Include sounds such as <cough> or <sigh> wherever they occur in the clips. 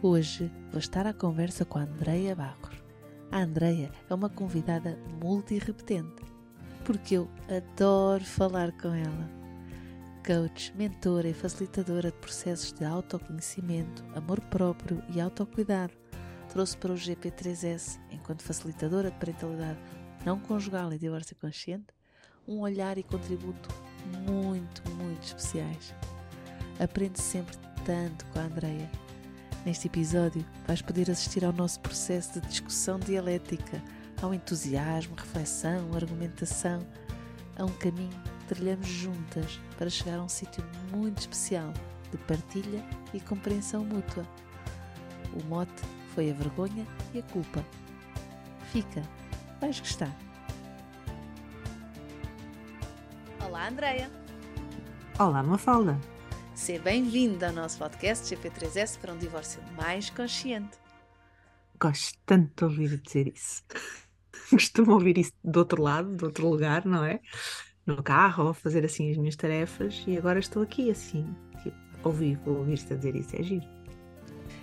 Hoje vou estar à conversa com a Andreia Barros. A Andreia é uma convidada multirepetente, porque eu adoro falar com ela. Coach, mentora e facilitadora de processos de autoconhecimento, amor próprio e autocuidado, trouxe para o GP3S, enquanto facilitadora de parentalidade não conjugal e divórcio consciente, um olhar e contributo muito, muito especiais. Aprende sempre tanto com a Andreia. Neste episódio, vais poder assistir ao nosso processo de discussão dialética, ao entusiasmo, reflexão, argumentação, a um caminho que trilhamos juntas para chegar a um sítio muito especial de partilha e compreensão mútua. O mote foi a vergonha e a culpa. Fica, vais gostar. Olá, Andreia. Olá, Mafalda. Seja bem-vinda ao nosso podcast GP3S para um divórcio mais consciente. Gosto tanto de ouvir dizer isso. <laughs> Costumo ouvir isso do outro lado, do outro lugar, não é? No carro, ou fazer assim as minhas tarefas, e agora estou aqui assim, tipo, ouvir, ouvir-te a dizer isso, é giro.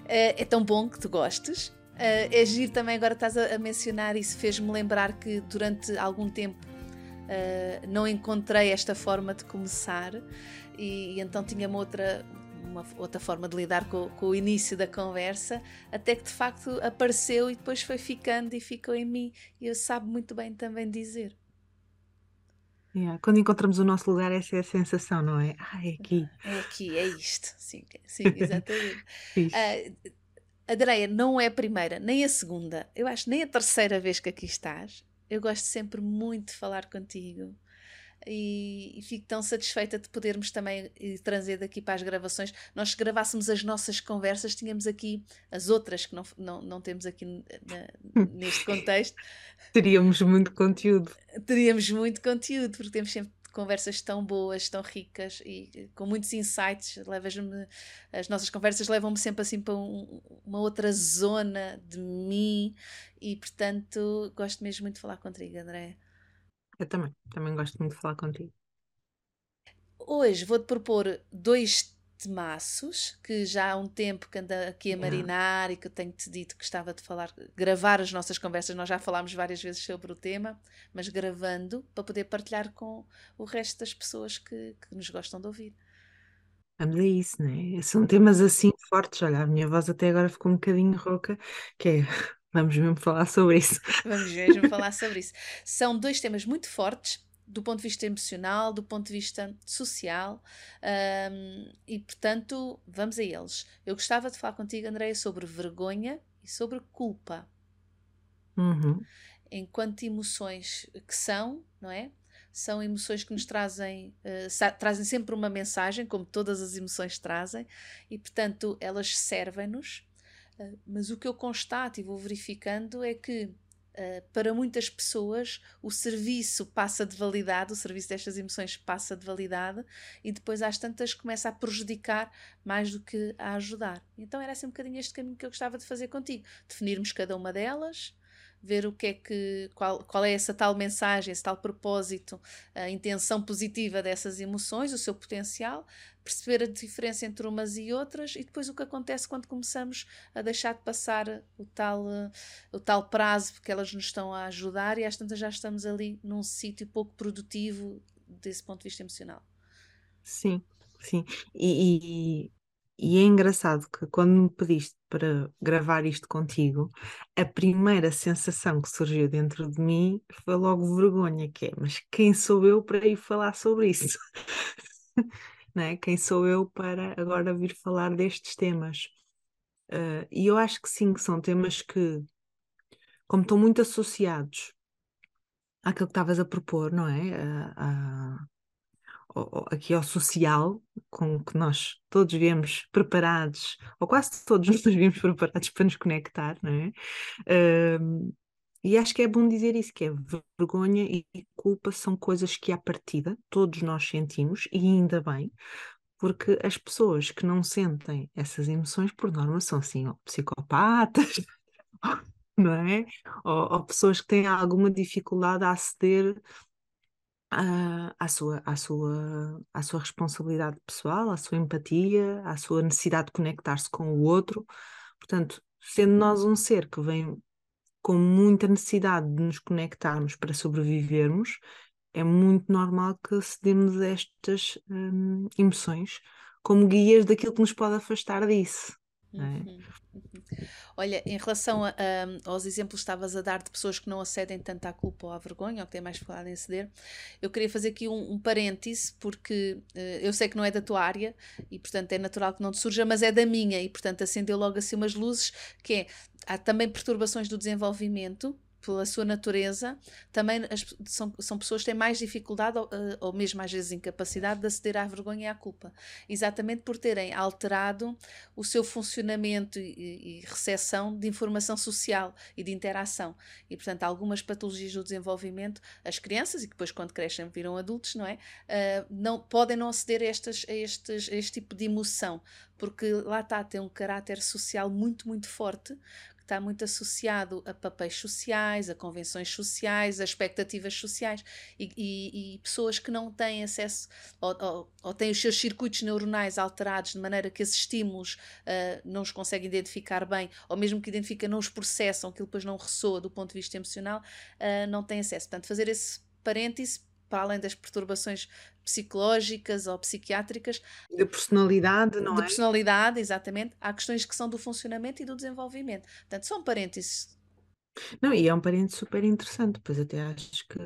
É, é tão bom que tu gostes. Uh, é giro também, agora estás a, a mencionar isso, fez-me lembrar que durante algum tempo uh, não encontrei esta forma de começar e, e então tinha uma outra, uma outra forma de lidar com, com, o início da conversa, até que de facto apareceu e depois foi ficando e ficou em mim. E eu sabe muito bem também dizer. Yeah. Quando encontramos o nosso lugar, essa é a sensação, não é? Ah, é aqui. É aqui, é isto. Sim, sim <laughs> exatamente. uh, não é a primeira, nem a segunda, eu acho nem a terceira vez que aqui estás. Eu gosto sempre muito de falar contigo e, e fico tão satisfeita de podermos também trazer daqui para as gravações. Nós, se gravássemos as nossas conversas, tínhamos aqui as outras que não, não, não temos aqui na, neste <laughs> contexto. Teríamos muito conteúdo. Teríamos muito conteúdo, porque temos sempre conversas tão boas, tão ricas e com muitos insights. Levas-me, as nossas conversas levam-me sempre assim para um, uma outra zona de mim e, portanto, gosto mesmo muito de falar contigo, André. Eu também, também gosto muito de falar contigo. Hoje vou-te propor dois temaços que já há um tempo que anda aqui a marinar e que eu tenho-te dito que estava de falar, gravar as nossas conversas. Nós já falámos várias vezes sobre o tema, mas gravando para poder partilhar com o resto das pessoas que, que nos gostam de ouvir. Vamos a isso, né? São temas assim fortes. Olha, a minha voz até agora ficou um bocadinho rouca, que é. Vamos mesmo falar sobre isso. Vamos mesmo falar sobre isso. São dois temas muito fortes do ponto de vista emocional, do ponto de vista social, um, e portanto, vamos a eles. Eu gostava de falar contigo, Andréia, sobre vergonha e sobre culpa. Uhum. Enquanto emoções que são, não é? São emoções que nos trazem, uh, trazem sempre uma mensagem, como todas as emoções trazem, e portanto elas servem-nos. Uh, mas o que eu constato e vou verificando é que Uh, para muitas pessoas o serviço passa de validade, o serviço destas emoções passa de validade e depois às tantas começa a prejudicar mais do que a ajudar. Então era assim um bocadinho este caminho que eu gostava de fazer contigo, definirmos cada uma delas, ver o que é que qual, qual é essa tal mensagem, esse tal propósito, a intenção positiva dessas emoções, o seu potencial, perceber a diferença entre umas e outras e depois o que acontece quando começamos a deixar de passar o tal, o tal prazo porque elas nos estão a ajudar e às tantas já estamos ali num sítio pouco produtivo desse ponto de vista emocional. Sim, sim. E, e é engraçado que quando me pediste para gravar isto contigo, a primeira sensação que surgiu dentro de mim foi logo vergonha, que é, mas quem sou eu para ir falar sobre isso? <laughs> né? Quem sou eu para agora vir falar destes temas? Uh, e eu acho que sim, que são temas que, como estão muito associados àquilo que estavas a propor, não é? Aqui ao social, com que nós todos viemos preparados, ou quase todos <laughs> nós viemos preparados para nos conectar, não é? Uh, e acho que é bom dizer isso, que é vergonha e culpa são coisas que à partida todos nós sentimos, e ainda bem, porque as pessoas que não sentem essas emoções, por norma, são assim, ou psicopatas, <laughs> não é? Ou, ou pessoas que têm alguma dificuldade a aceder à, sua, à, sua, à sua responsabilidade pessoal, à sua empatia, à sua necessidade de conectar-se com o outro. Portanto, sendo nós um ser que vem com muita necessidade de nos conectarmos para sobrevivermos, é muito normal que cedemos a estas hum, emoções como guias daquilo que nos pode afastar disso. É? Uhum, uhum. Olha, em relação a, a, aos exemplos que estavas a dar de pessoas que não acedem tanto à culpa ou à vergonha, ou que têm mais dificuldade em ceder, eu queria fazer aqui um, um parêntese, porque uh, eu sei que não é da tua área e, portanto, é natural que não te surja, mas é da minha e, portanto, acendeu logo assim umas luzes, que é, há também perturbações do desenvolvimento pela sua natureza, também as, são, são pessoas que têm mais dificuldade ou, eh, ou mesmo às vezes incapacidade de aceder à vergonha e à culpa. Exatamente por terem alterado o seu funcionamento e, e recepção de informação social e de interação. E, portanto, algumas patologias do desenvolvimento, as crianças, e depois quando crescem viram adultos, não é? Uh, não, podem não aceder a, estas, a, estes, a este tipo de emoção, porque lá está, tem um caráter social muito, muito forte, está muito associado a papéis sociais, a convenções sociais, a expectativas sociais e, e, e pessoas que não têm acesso ou, ou, ou, têm os seus circuitos neuronais alterados de maneira que esses estímulos uh, não os conseguem identificar bem, ou mesmo que identificam, não os processam, que depois não ressoa do ponto de vista emocional, uh, não têm acesso. Portanto, fazer esse parêntese para além das perturbações psicológicas ou psiquiátricas. De personalidade, não de é? De personalidade, exatamente. Há questões que são do funcionamento e do desenvolvimento. Portanto, são parênteses. Não, e é um parênteses super interessante, pois até acho que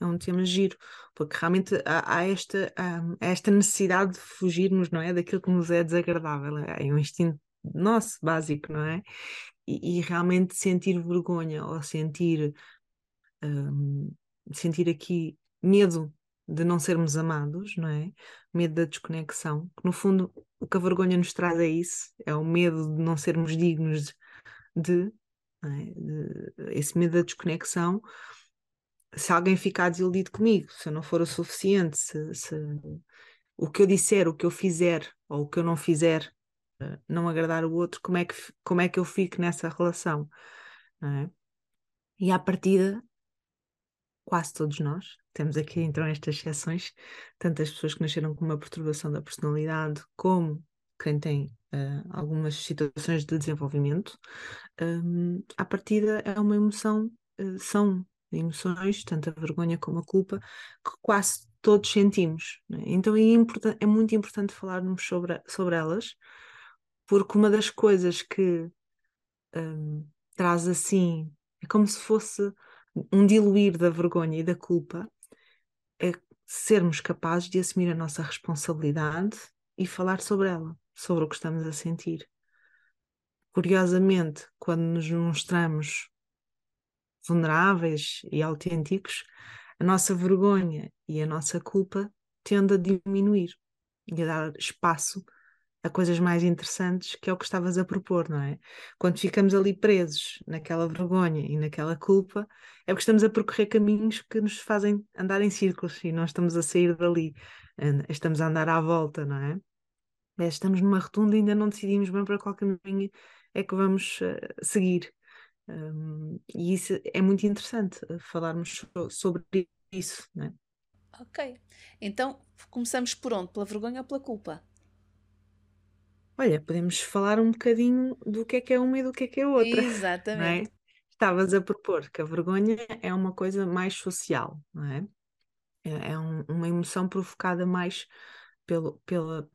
é um tema giro, porque realmente há, há esta, há, esta necessidade de fugirmos, não é? Daquilo que nos é desagradável. É um instinto nosso, básico, não é? E, e realmente sentir vergonha ou sentir, um, sentir aqui medo de não sermos amados, não é? Medo da desconexão, que no fundo o que a vergonha nos traz é isso, é o medo de não sermos dignos de, é? de esse medo da desconexão. Se alguém ficar desiludido comigo, se eu não for o suficiente, se, se o que eu disser, o que eu fizer ou o que eu não fizer eh, não agradar o outro, como é que, como é que eu fico nessa relação? É? E à partida, quase todos nós, temos aqui então estas exceções, tanto as pessoas que nasceram com uma perturbação da personalidade, como quem tem uh, algumas situações de desenvolvimento, um, à partida é uma emoção, uh, são emoções, tanto a vergonha como a culpa, que quase todos sentimos. Né? Então é, é, muito importante falarmos sobre, sobre elas, porque uma das coisas que um, traz assim, é como se fosse um diluir da vergonha e da culpa, é sermos capazes de assumir a nossa responsabilidade e falar sobre ela, sobre o que estamos a sentir. Curiosamente, quando nos mostramos vulneráveis e autênticos, a nossa vergonha e a nossa culpa tende a diminuir e a dar espaço a coisas mais interessantes, que é o que estavas a propor, não é? Quando ficamos ali presos naquela vergonha e naquela culpa, é porque estamos a percorrer caminhos que nos fazem andar em círculos e não estamos a sair dali, estamos a andar à volta, não é? é estamos numa rotunda e ainda não decidimos bem para qual caminho é que vamos uh, seguir. Um, e isso é muito interessante, uh, falarmos so sobre isso, não é? Ok, então começamos por onde? Pela vergonha ou pela culpa? Olha, podemos falar um bocadinho do que é que é uma e do que é que é outra. <laughs> Exatamente. É? Estavas a propor que a vergonha é uma coisa mais social, não é? É, é um, uma emoção provocada mais pelo, pela,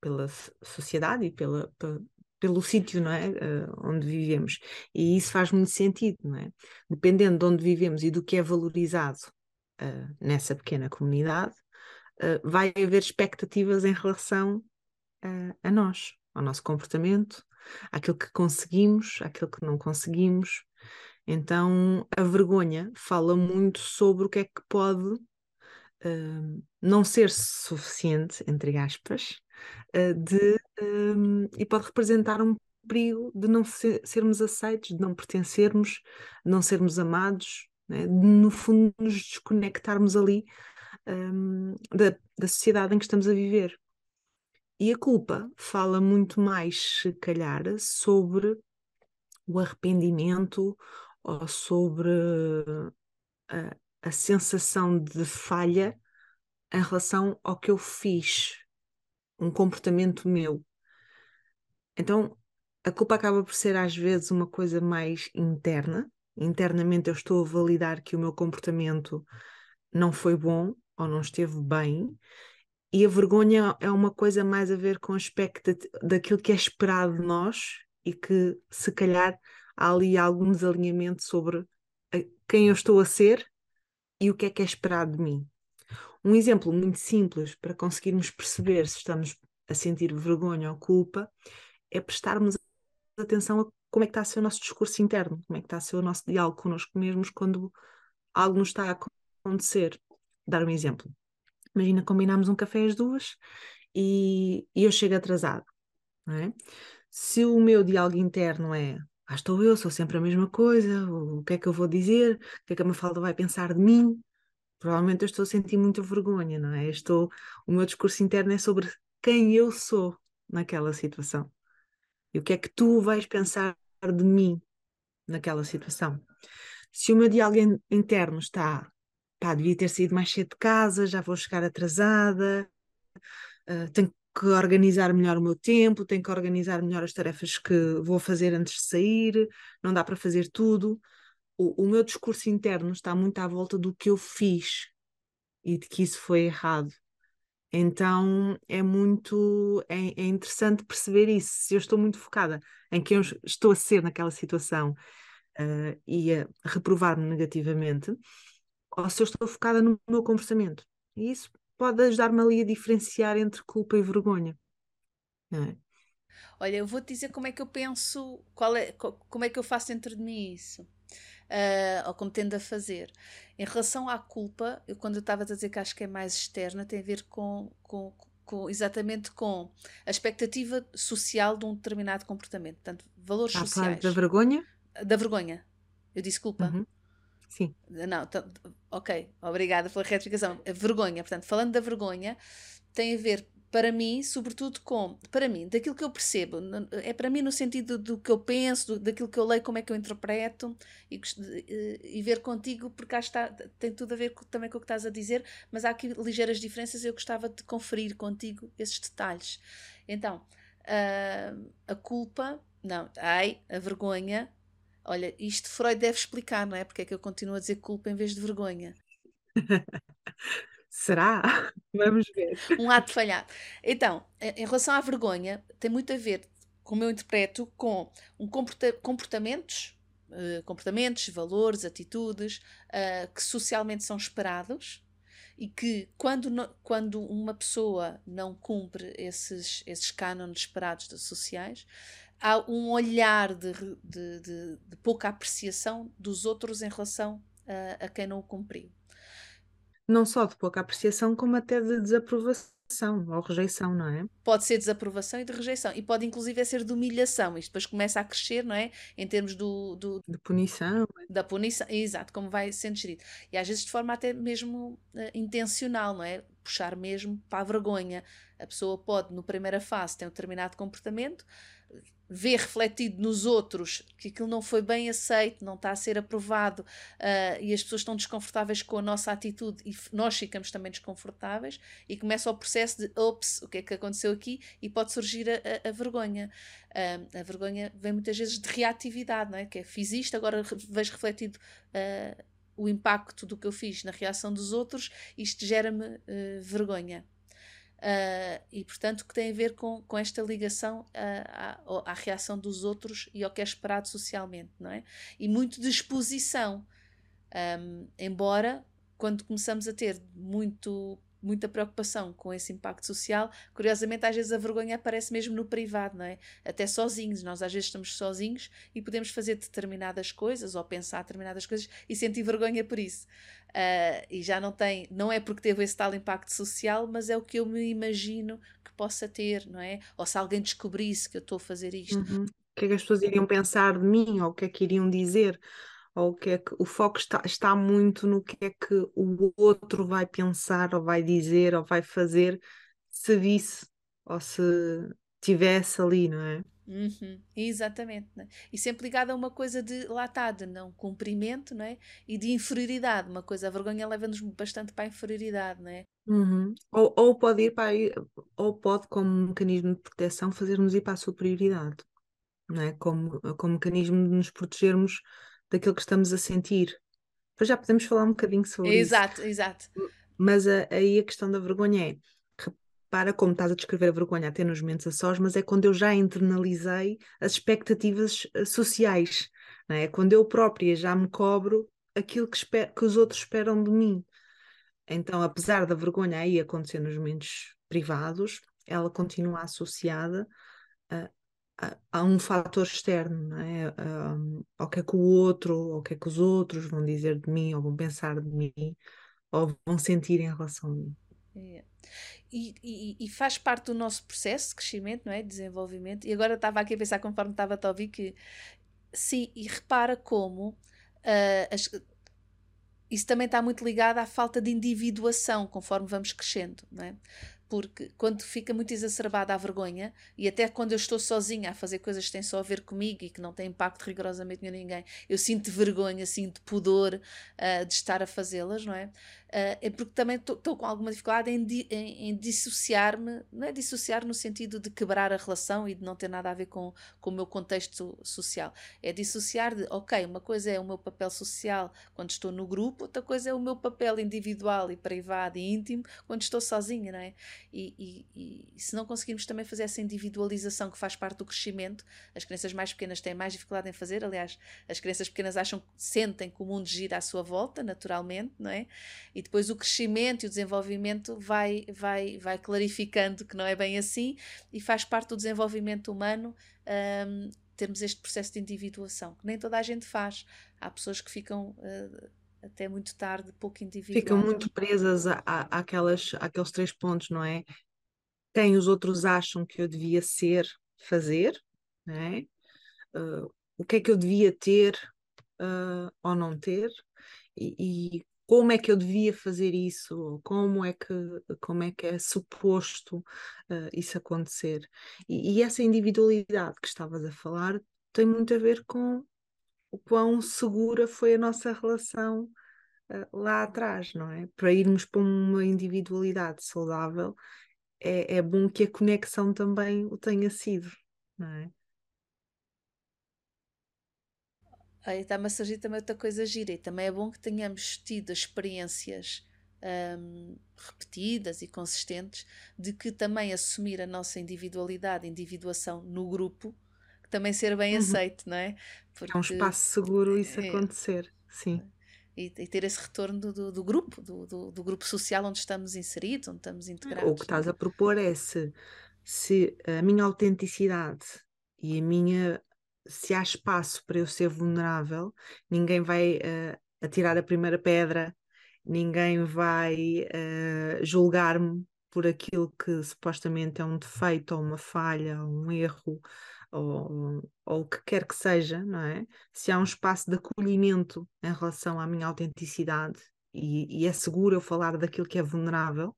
pela sociedade e pela, pela pelo sítio não é? Uh, onde vivemos. E isso faz muito sentido, não é? Dependendo de onde vivemos e do que é valorizado uh, nessa pequena comunidade, uh, vai haver expectativas em relação a, a nós, ao nosso comportamento, àquilo que conseguimos, àquilo que não conseguimos. Então, a vergonha fala muito sobre o que é que pode uh, não ser suficiente, entre aspas, uh, de, um, e pode representar um perigo de não ser, sermos aceitos, de não pertencermos, de não sermos amados, né? de no fundo nos desconectarmos ali um, da, da sociedade em que estamos a viver. E a culpa fala muito mais, se calhar, sobre o arrependimento ou sobre a, a sensação de falha em relação ao que eu fiz, um comportamento meu. Então, a culpa acaba por ser às vezes uma coisa mais interna. Internamente eu estou a validar que o meu comportamento não foi bom ou não esteve bem, e a vergonha é uma coisa mais a ver com aspecto daquilo que é esperado de nós e que se calhar há ali algum desalinhamento sobre quem eu estou a ser e o que é que é esperado de mim. Um exemplo muito simples para conseguirmos perceber se estamos a sentir vergonha ou culpa é prestarmos atenção a como é que está a ser o nosso discurso interno, como é que está a ser o nosso diálogo connosco mesmos quando algo nos está a acontecer. Dar um exemplo. Imagina, combinamos um café às duas e, e eu chego atrasado. É? Se o meu diálogo interno é ah, estou eu, sou sempre a mesma coisa, o que é que eu vou dizer, o que é que a Mafalda vai pensar de mim? Provavelmente eu estou a sentir muita vergonha, não é? Estou, o meu discurso interno é sobre quem eu sou naquela situação. E o que é que tu vais pensar de mim naquela situação? Se o meu diálogo interno está, pá, devia ter saído mais cedo de casa, já vou chegar atrasada, uh, tenho que organizar melhor o meu tempo, tenho que organizar melhor as tarefas que vou fazer antes de sair, não dá para fazer tudo. O, o meu discurso interno está muito à volta do que eu fiz e de que isso foi errado. Então é muito é, é, interessante perceber isso. Se eu estou muito focada em quem eu estou a ser naquela situação uh, e a reprovar-me negativamente, ou se eu estou focada no meu comportamento. E isso pode ajudar-me ali a diferenciar entre culpa e vergonha. É? Olha, eu vou-te dizer como é que eu penso, qual é, como é que eu faço dentro de mim isso, uh, ou como tendo a fazer. Em relação à culpa, eu quando eu estava a dizer que acho que é mais externa, tem a ver com, com, com exatamente com a expectativa social de um determinado comportamento, portanto, valores ah, sociais. Da vergonha? Da vergonha. Eu disse culpa. Uhum. Sim. Não, ok, obrigada pela retificação. A vergonha, portanto, falando da vergonha, tem a ver para mim, sobretudo com, para mim, daquilo que eu percebo, é para mim no sentido do que eu penso, do, daquilo que eu leio, como é que eu interpreto e, e, ver contigo, porque cá está, tem tudo a ver com, também com o que estás a dizer, mas há aqui ligeiras diferenças eu gostava de conferir contigo esses detalhes. Então, uh, a culpa, não, ai, a vergonha, Olha, isto Freud deve explicar, não é? Porque é que eu continuo a dizer culpa em vez de vergonha. <laughs> Será? <laughs> Vamos ver. Um ato falhado. Então, em relação à vergonha, tem muito a ver, como eu interpreto, com um comporta comportamentos, uh, comportamentos, valores, atitudes uh, que socialmente são esperados e que quando, no, quando uma pessoa não cumpre esses, esses cânones esperados sociais, há um olhar de, de, de, de pouca apreciação dos outros em relação a, a, quem não o cumpriu. Não só de pouca apreciação, como até de desaprovação ou rejeição, não é? Pode ser desaprovação e de rejeição, e pode inclusive ser de humilhação. Isto depois começa a crescer, não é? Em termos do. do de punição. Da punição, exato, como vai sendo gerido. E às vezes de forma até mesmo uh, intencional, não é? Puxar mesmo para a vergonha. A pessoa pode, no primeira fase, ter um determinado comportamento, vê refletido nos outros que aquilo não foi bem aceito, não está a ser aprovado uh, e as pessoas estão desconfortáveis com a nossa atitude e nós ficamos também desconfortáveis e começa o processo de ops, o que é que aconteceu aqui e pode surgir a, a, a vergonha. Uh, a vergonha vem muitas vezes de reatividade, não é? que é fiz isto, agora vejo refletido uh, o impacto do que eu fiz na reação dos outros, isto gera-me vergonha. Uh, e portanto que tem a ver com, com esta ligação uh, à, à, reação dos outros e ao que é esperado socialmente, não é? E muito de exposição, um, embora quando começamos a ter muito muita preocupação com esse impacto social, curiosamente, às vezes a vergonha aparece mesmo no privado, não é? Até sozinhos. Nós às vezes estamos sozinhos e podemos fazer determinadas coisas ou pensar determinadas coisas e sentir vergonha por isso. Uh, e já não tem, não é porque teve esse tal impacto social, mas é o que eu me imagino que possa ter, não é? Ou se alguém descobrisse que eu estou a fazer isto. Uhum. O que é que as pessoas iriam pensar de mim, ou o que é que iriam dizer? Ou o que é que o foco está, está muito no que é que o outro vai pensar, ou vai dizer, ou vai fazer se visse ou se tivesse ali, não é? Uhum, exatamente, né? e sempre ligado a uma coisa de lá está, de não cumprimento não é? e de inferioridade. Uma coisa, a vergonha leva-nos bastante para a inferioridade, não é? Uhum. Ou, ou pode ir para ou pode, como mecanismo de proteção, fazer-nos ir para a superioridade, não é? Como, como mecanismo de nos protegermos daquilo que estamos a sentir. Depois já podemos falar um bocadinho sobre exato, isso. Exato, exato. Mas a, aí a questão da vergonha é, repara como estás a descrever a vergonha até nos momentos a sós, mas é quando eu já internalizei as expectativas eh, sociais, não é? Quando eu própria já me cobro aquilo que, que os outros esperam de mim. Então, apesar da vergonha aí acontecer nos momentos privados, ela continua associada há um fator externo, não é? Ao que é que o outro, ou o que é que os outros vão dizer de mim, ou vão pensar de mim, ou vão sentir em relação a mim. É. E, e, e, faz parte do nosso processo de crescimento, não é? Desenvolvimento. E agora estava aqui a pensar, conforme estava a ouvir, que sim, e repara como uh, as, isso também está muito ligado à falta de individuação conforme vamos crescendo, não é? Porque quando fica muito exacerbada a vergonha, e até quando eu estou sozinha a fazer coisas que têm só a ver comigo e que não têm impacto rigorosamente em ninguém, eu sinto vergonha, sinto pudor uh, de estar a fazê-las, não é? Uh, é porque também estou com alguma dificuldade em, di, em, em dissociar-me, não é dissociar no sentido de quebrar a relação e de não ter nada a ver com, com o meu contexto social. É dissociar de, ok, uma coisa é o meu papel social quando estou no grupo, outra coisa é o meu papel individual e privado e íntimo quando estou sozinha, não é? E, e, e se não conseguirmos também fazer essa individualização que faz parte do crescimento, as crianças mais pequenas têm mais dificuldade em fazer, aliás, as crianças pequenas acham, sentem que o mundo gira à sua volta, naturalmente, não é? e depois o crescimento e o desenvolvimento vai, vai, vai clarificando que não é bem assim e faz parte do desenvolvimento humano um, termos este processo de individuação, que nem toda a gente faz. Há pessoas que ficam uh, até muito tarde pouco individuais. Ficam muito presas a, a, àquelas, àqueles três pontos, não é? Quem os outros acham que eu devia ser, fazer, não é? Uh, o que é que eu devia ter uh, ou não ter, e, e, como é que eu devia fazer isso, como é que, como é, que é suposto uh, isso acontecer. E, e, essa individualidade que estavas a falar tem muito a ver com o quão segura foi a nossa relação uh, lá atrás, não é? Para irmos para uma individualidade saudável, é, é bom que a conexão também o tenha sido, não é? Aí está-me a surgir também outra coisa gira e também é bom que tenhamos tido experiências um, repetidas e consistentes de que também assumir a nossa individualidade, individuação no grupo, que também ser bem uhum. aceito, não é? Porque, é um espaço seguro isso é, acontecer, sim. E, e, ter esse retorno do, do, do grupo, do, do, do, grupo social onde estamos inseridos, onde estamos integrados. O que estás a propor é se, se a minha autenticidade e a minha se há espaço para eu ser vulnerável, ninguém vai uh, atirar a primeira pedra, ninguém vai uh, julgar-me por aquilo que supostamente é um defeito ou uma falha, ou um erro, ou, ou o que quer que seja, não é? Se há um espaço de acolhimento em relação à minha autenticidade e, e é seguro eu falar daquilo que é vulnerável,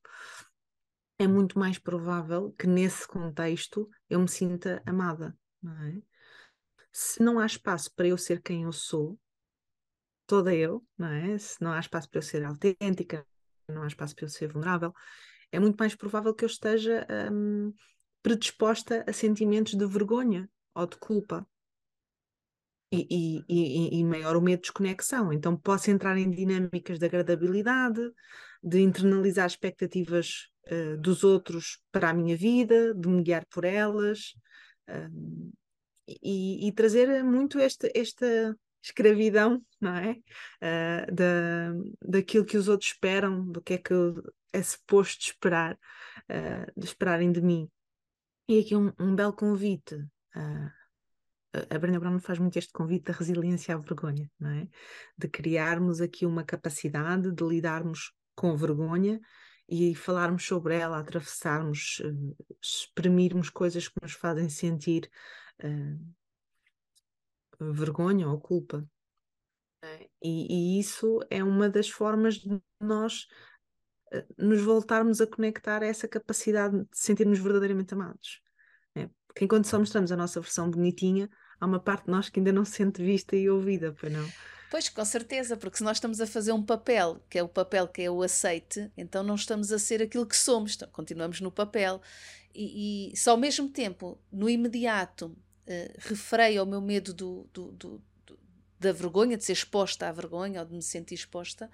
é muito mais provável que nesse contexto eu me sinta amada, não é? Se não há espaço para eu ser quem eu sou, toda eu, não é? Se não há espaço para eu ser autêntica, não há espaço para eu ser vulnerável, é muito mais provável que eu esteja hum, predisposta a sentimentos de vergonha ou de culpa. E, e, e, e, maior o medo de desconexão. Então posso entrar em dinâmicas de agradabilidade, de internalizar expectativas uh, dos outros para a minha vida, de me guiar por elas, uh, e, e trazer muito esta, esta escravidão, não é? Uh, da, daquilo que os outros esperam, do que é que, é suposto esperar, uh, de esperarem de mim. E aqui um, um belo convite. Uh, a Brenda Brown faz muito este convite da resiliência à vergonha, não é? De criarmos aqui uma capacidade de lidarmos com vergonha e falarmos sobre ela, atravessarmos, exprimirmos coisas que nos fazem sentir uh, vergonha ou culpa. É? E, e, isso é uma das formas de nós uh, nos voltarmos a conectar a essa capacidade de sentirmos verdadeiramente amados. É? Porque enquanto só mostramos a nossa versão bonitinha, há uma parte de nós que ainda não se sente vista e ouvida, pois não? Pois, com certeza, porque se nós estamos a fazer um papel, que é o papel que é o aceite, então não estamos a ser aquilo que somos, então continuamos no papel. E, e só ao mesmo tempo, no imediato, uh, refreio ao meu medo do, do, do, da vergonha, de ser exposta à vergonha ou de me sentir exposta.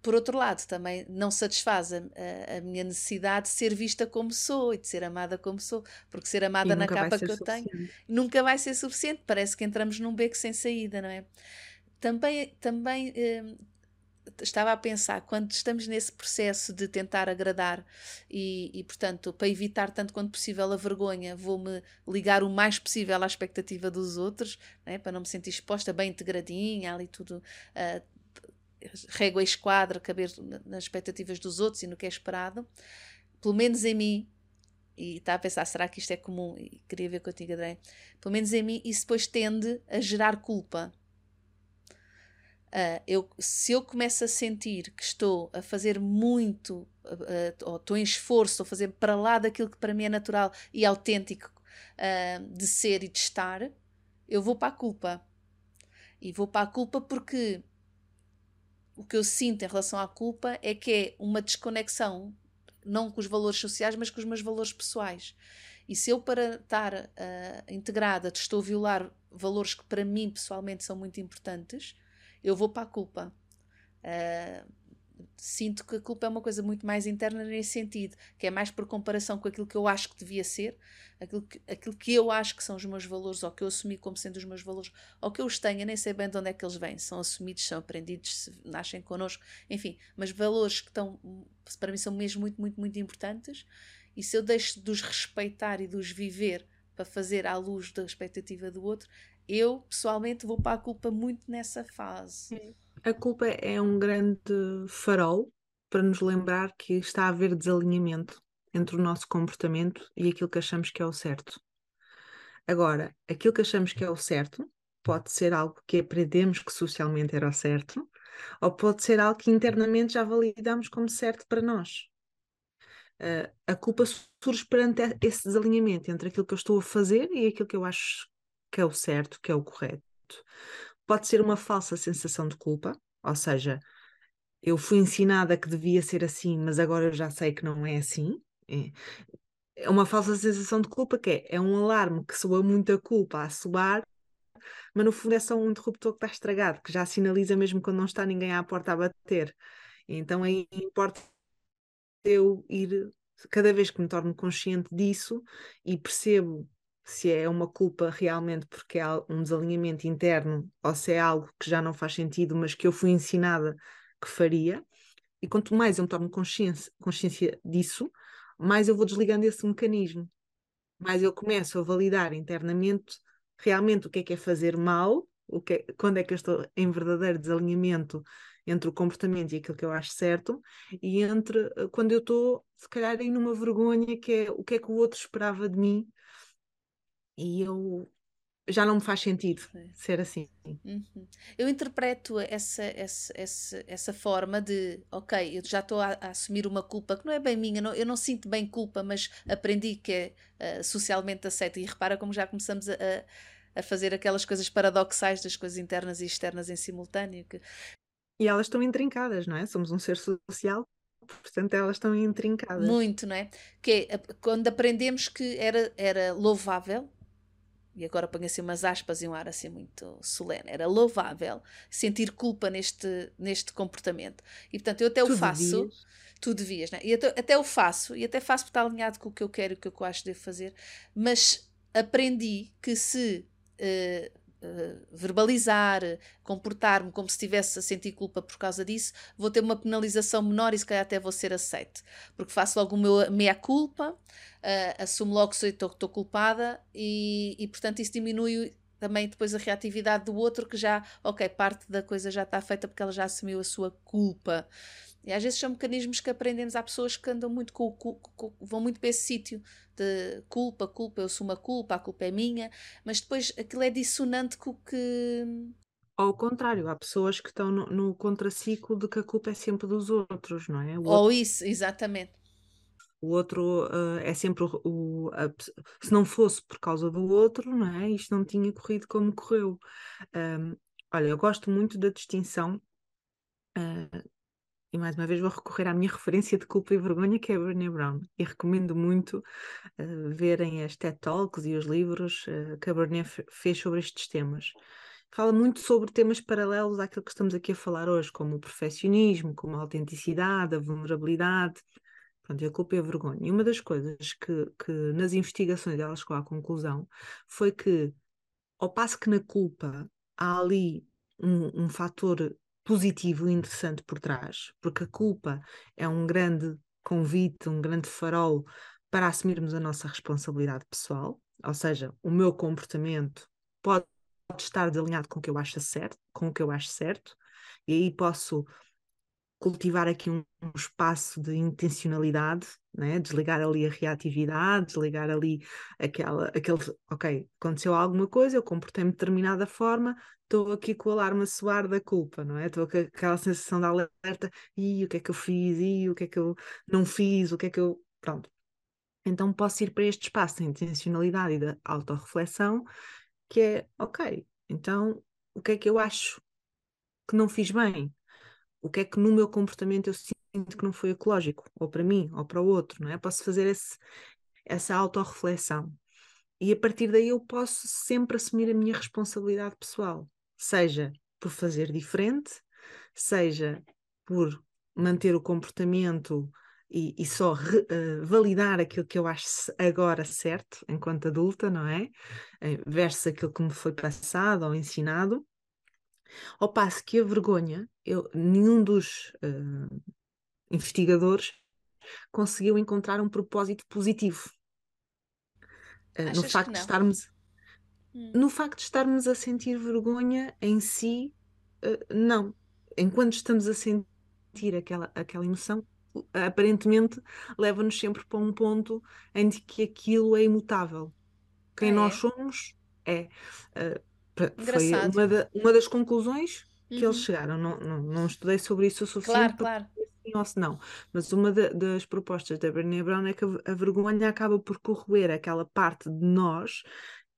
Por outro lado, também não satisfaz a, a, a minha necessidade de ser vista como sou e de ser amada como sou, porque ser amada na capa que eu suficiente. tenho nunca vai ser suficiente. Parece que entramos num beco sem saída, não é? Também, também eh, estava a pensar, quando estamos nesse processo de tentar agradar e, e, portanto, para evitar tanto quanto possível a vergonha, vou-me ligar o mais possível à expectativa dos outros, né, para não me sentir exposta, bem integradinha, ali tudo, uh, régua e esquadra, caber nas expectativas dos outros e no que é esperado, pelo menos em mim, e está a pensar, será que isto é comum? E queria ver contigo, André. Pelo menos em mim, isso depois tende a gerar culpa Uh, eu, se eu começo a sentir que estou a fazer muito, uh, ou estou em esforço, estou a fazer para lá daquilo que para mim é natural e autêntico uh, de ser e de estar, eu vou para a culpa. E vou para a culpa porque o que eu sinto em relação à culpa é que é uma desconexão, não com os valores sociais, mas com os meus valores pessoais. E se eu, para estar integrada, estou a violar valores que para mim pessoalmente são muito importantes, eu vou para a culpa. Uh, sinto que a culpa é uma coisa muito mais interna nesse sentido, que é mais por comparação com aquilo que eu acho que devia ser, aquilo que, aquilo que eu acho que são os meus valores, ou que eu assumi como sendo os meus valores, ou que eu os tenho, nem sei bem de onde é que eles vêm, são assumidos, são aprendidos, nascem connosco, enfim, mas valores que estão, para mim, são mesmo muito, muito, muito importantes, e se eu deixo de os respeitar e de os viver para fazer à luz da expectativa do outro, eu pessoalmente vou para a culpa muito nessa fase. A culpa é um grande farol para nos lembrar que está a haver desalinhamento entre o nosso comportamento e aquilo que achamos que é o certo. Agora, aquilo que achamos que é o certo pode ser algo que aprendemos que socialmente era o certo, ou pode ser algo que internamente já validamos como certo para nós. Uh, a culpa surge perante esse desalinhamento entre aquilo que eu estou a fazer e aquilo que eu acho que é o certo, que é o correto. Pode ser uma falsa sensação de culpa, ou seja, eu fui ensinada que devia ser assim, mas agora eu já sei que não é assim. É, é uma falsa sensação de culpa que é, é um alarme que soa muita culpa a soar, mas no fundo é só um interruptor que está estragado, que já sinaliza mesmo quando não está ninguém à porta a bater. Então aí importa eu ir, cada vez que me torno consciente disso e percebo se é uma culpa realmente porque há um desalinhamento interno ou se é algo que já não faz sentido, mas que eu fui ensinada que faria. E quanto mais eu me torno consciência, consciência disso, mais eu vou desligando esse mecanismo. Mais eu começo a validar internamente realmente o que é que é fazer mal, o que é, quando é que eu estou em verdadeiro desalinhamento entre o comportamento e aquilo que eu acho certo, e entre eh, quando eu estou, se calhar, aí numa vergonha que é o que é que o outro esperava de mim e eu já não me faz sentido ser assim. Uhum. Eu interpreto essa, essa, essa, essa forma de, ok, eu já estou a, a, assumir uma culpa que não é bem minha, não, eu não sinto bem culpa, mas aprendi que é uh, socialmente aceita. E repara como já começamos a, a, fazer aquelas coisas paradoxais das coisas internas e externas em simultâneo. Que... E elas estão intrincadas, não é? Somos um ser social portanto elas estão intrincadas. Muito, não é? Que é, quando aprendemos que era, era louvável e agora ponho assim umas aspas e um ar assim muito solene, era louvável sentir culpa neste, neste comportamento. E portanto eu até tu o faço, devias. tu devias, né? e até, até o faço, e até faço porque está alinhado com o que eu quero e o que eu acho de fazer, mas aprendi que se uh, uh, verbalizar, comportar-me como se estivesse a sentir culpa por causa disso, vou ter uma penalização menor e se calhar até vou ser aceite. Porque faço logo o meu meia-culpa, uh, assumo logo que estou culpada e, e, portanto, isso diminui também depois a reatividade do outro que já, ok, parte da coisa já está feita porque ela já assumiu a sua culpa. E às vezes são mecanismos que aprendemos. Há pessoas que andam muito com, com, com vão muito para esse sítio de culpa, culpa, eu sou uma culpa, a culpa é minha, mas depois aquilo é dissonante com o que. Ao contrário, há pessoas que estão no, no contraciclo de que a culpa é sempre dos outros, não é? O Ou outro, isso, exatamente. O outro uh, é sempre o. o a, se não fosse por causa do outro, não é? Isto não tinha corrido como correu. Um, olha, eu gosto muito da distinção uh, e mais uma vez vou recorrer à minha referência de culpa e vergonha, que é a Brené Brown. E recomendo muito uh, verem as TED Talks e os livros uh, que a Brené fez sobre estes temas. Fala muito sobre temas paralelos àquilo que estamos aqui a falar hoje, como o perfeccionismo, como a autenticidade, a vulnerabilidade, pronto, a culpa e a vergonha. E uma das coisas que, que nas investigações ela chegou à conclusão foi que, ao passo que na culpa há ali um, um fator positivo e interessante por trás, porque a culpa é um grande convite, um grande farol para assumirmos a nossa responsabilidade pessoal, ou seja, o meu comportamento pode estar desalinhado com o que eu acho certo, com o que eu acho certo, e aí posso cultivar aqui um, um espaço de intencionalidade, né? desligar ali a reatividade, desligar ali aquela, aquele, ok, aconteceu alguma coisa, eu comportei-me de determinada forma, estou aqui com o alarme a soar da culpa, não é? Estou com aquela sensação de alerta, e o que é que eu fiz, e o que é que eu não fiz, o que é que eu. Pronto. Então posso ir para este espaço de intencionalidade e da autorreflexão, que é, ok, então o que é que eu acho que não fiz bem? O que é que no meu comportamento eu sinto que não foi ecológico, ou para mim, ou para o outro, não é? Posso fazer esse, essa autorreflexão. E a partir daí eu posso sempre assumir a minha responsabilidade pessoal seja por fazer diferente, seja por manter o comportamento e, e só re, uh, validar aquilo que eu acho agora certo, enquanto adulta, não é? Uh, versus aquilo que me foi passado ou ensinado. Ao passo que a vergonha, eu, nenhum dos uh, investigadores conseguiu encontrar um propósito positivo. Uh, no facto de estarmos Hum. No facto de estarmos a sentir vergonha em si, uh, não. Enquanto estamos a sentir aquela, aquela emoção, aparentemente leva-nos sempre para um ponto em que aquilo é imutável. Quem ah, nós é? somos é. Uh, foi uma, da, uma das conclusões que uhum. eles chegaram. Não, não, não estudei sobre isso o suficiente claro, claro. sim ou se não. Mas uma da, das propostas da Brené Brown é que a, a vergonha acaba por corroer aquela parte de nós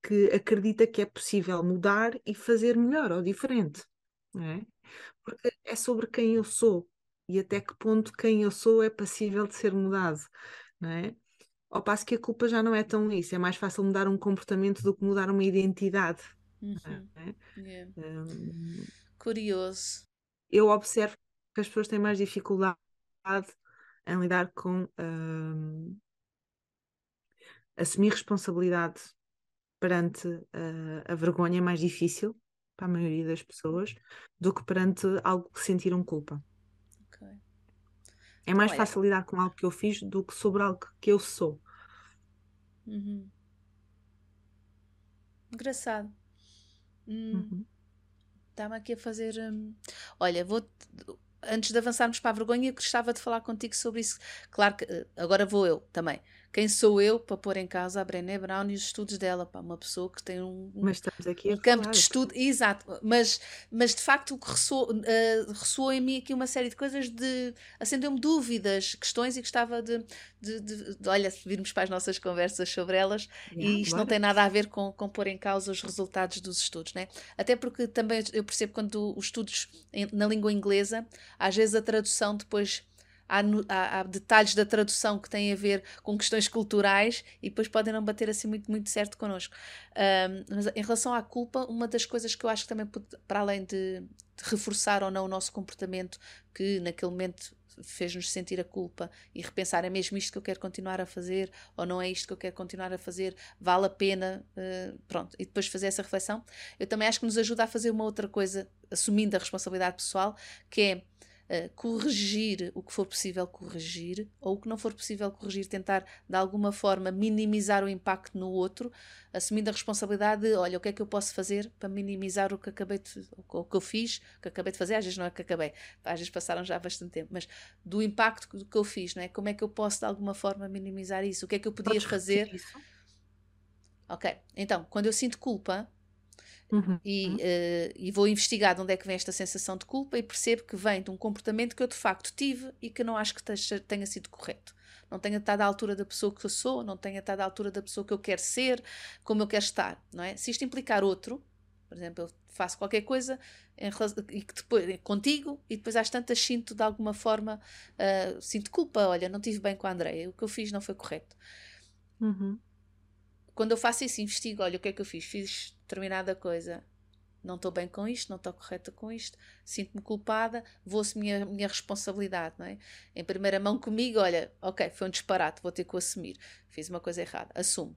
que acredita que é possível mudar e fazer melhor ou diferente. É? Porque é sobre quem eu sou e até que ponto quem eu sou é passível de ser mudado. Não é? Ao passo que a culpa já não é tão isso, é mais fácil mudar um comportamento do que mudar uma identidade. Uhum. É? Yeah. Um, Curioso. Eu observo que as pessoas têm mais dificuldade em lidar com um, assumir responsabilidade perante uh, a vergonha é mais difícil para a maioria das pessoas do que perante algo que sentiram culpa. Okay. É mais Olha. fácil lidar com algo que eu fiz do que sobre algo que eu sou. Uhum. Engraçado. Hum. Uhum. Estava aqui a fazer. Hum... Olha, vou. Antes de avançarmos para a vergonha, gostava de falar contigo sobre isso. Claro que eh, agora vou eu também. Quem sou eu para pôr em causa a Brené Brown e os estudos dela? Para uma pessoa que tem um, um campo de estudo. Exato, mas, mas de facto o que ressoou, uh, ressoou em mim aqui uma série de coisas de acendeu-me dúvidas, questões e gostava de, de, de, de, olha, virmos para as nossas conversas sobre elas e isto não tem nada a ver com, com pôr em causa os resultados dos estudos, né? Até porque também eu percebo quando os estudos na língua inglesa, às vezes a tradução depois há, há, há, detalhes da tradução que têm a ver com questões culturais e depois podem não bater assim muito, muito certo connosco. Um, mas em relação à culpa, uma das coisas que eu acho que também, para além de, de reforçar ou não o nosso comportamento, que naquele momento fez-nos sentir a culpa e repensar é mesmo isto que eu quero continuar a fazer ou não é isto que eu quero continuar a fazer, vale a pena, uh, pronto, e depois fazer essa reflexão. Eu também acho que nos ajuda a fazer uma outra coisa, assumindo a responsabilidade pessoal, que é uh, corrigir o que for possível corrigir, ou o que não for possível corrigir, tentar de alguma forma minimizar o impacto no outro, assumindo a responsabilidade de, olha, o que é que eu posso fazer para minimizar o que acabei de, o que eu fiz, o que acabei de fazer, às vezes não é que acabei, às vezes passaram já bastante tempo, mas do impacto que eu fiz, não é? Como é que eu posso de alguma forma minimizar isso? O que é que eu podia Podes fazer? Ok, então, quando eu sinto culpa, Uhum. E, uh, e vou investigar de onde é que vem esta sensação de culpa e percebo que vem de um comportamento que eu de facto tive e que não acho que tenha sido correto. Não tenha estado à altura da pessoa que eu sou, não tenha estado à altura da pessoa que eu quero ser, como eu quero estar, não é? Se isto implicar outro, por exemplo, eu faço qualquer coisa em, e que depois contigo e depois às tantas sinto de alguma forma uh, sinto culpa, olha, não tive bem com a Andreia, o que eu fiz não foi correto. Uhum quando eu faço isso, investigo, olha, o que é que eu fiz? Fiz determinada coisa, não estou bem com isto, não estou correta com isto, sinto-me culpada, vou assumir a minha responsabilidade, não é? Em primeira mão comigo, olha, ok, foi um disparate, vou ter que assumir, fiz uma coisa errada, assumo.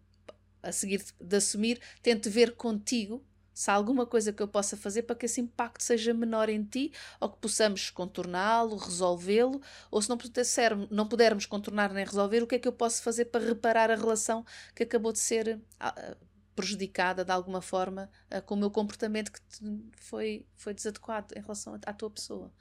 A seguir de assumir, tento ver contigo se há alguma coisa que eu possa fazer para que esse impacto seja menor em ti ou que possamos contorná-lo, resolvê-lo, ou se não, puder, não pudermos contornar nem resolver, o que é que eu posso fazer para reparar a relação que acabou de ser ah, prejudicada de alguma forma ah, com o meu comportamento que foi, foi desadequado em relação à tua pessoa.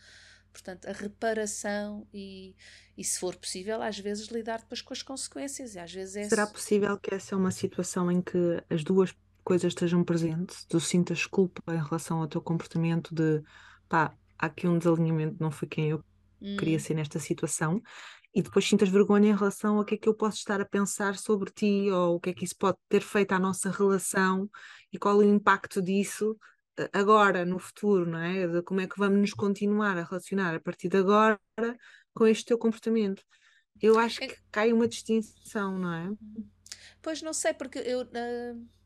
Portanto, a reparação e, e, se for possível, às vezes lidar depois com as consequências. E às vezes é Será possível que essa é uma situação em que as duas coisas estejam presentes, tu sintas culpa em relação ao teu comportamento de pá, há aqui um desalinhamento, não foi quem eu hum. queria ser nesta situação, e depois sintas vergonha em relação a que é que eu posso estar a pensar sobre ti, ou o que é que isso pode ter feito à nossa relação, e qual o impacto disso eh, agora, no futuro, não é? De como é que vamos nos continuar a relacionar a partir de agora com este teu comportamento. Eu acho é que cai uma distinção, não é? Pois não sei, porque eu. Uh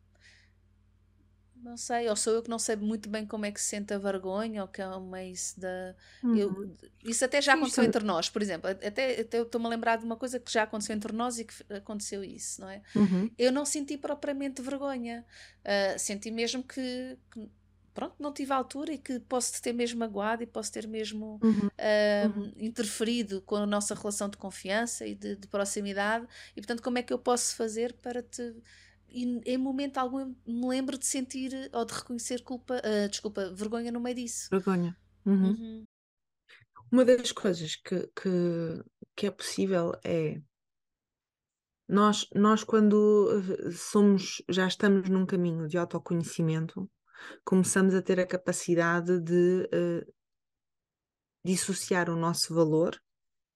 não sei, ou sou eu que não sei muito bem como é que se sente a vergonha, ou que é uma isso da. Uhum. Eu, isso até já aconteceu entre nós, por exemplo. Até, até eu estou-me a lembrar de uma coisa que já aconteceu entre nós e que aconteceu isso, não é? Uhum. Eu não senti propriamente vergonha. Uh, senti mesmo que, que, pronto, não tive altura e que posso ter mesmo magoado e posso ter mesmo uhum. Uh, interferido com a nossa relação de confiança e de, de proximidade. E portanto, como é que eu posso fazer para te em momento algum me lembro de sentir ou de reconhecer culpa, uh, desculpa, vergonha no meio disso. Vergonha. Uhum. Uhum. Uma das coisas que, que, que é possível é nós, nós quando eh, somos, já estamos num caminho de autoconhecimento, começamos a ter a capacidade de uh, dissociar o nosso valor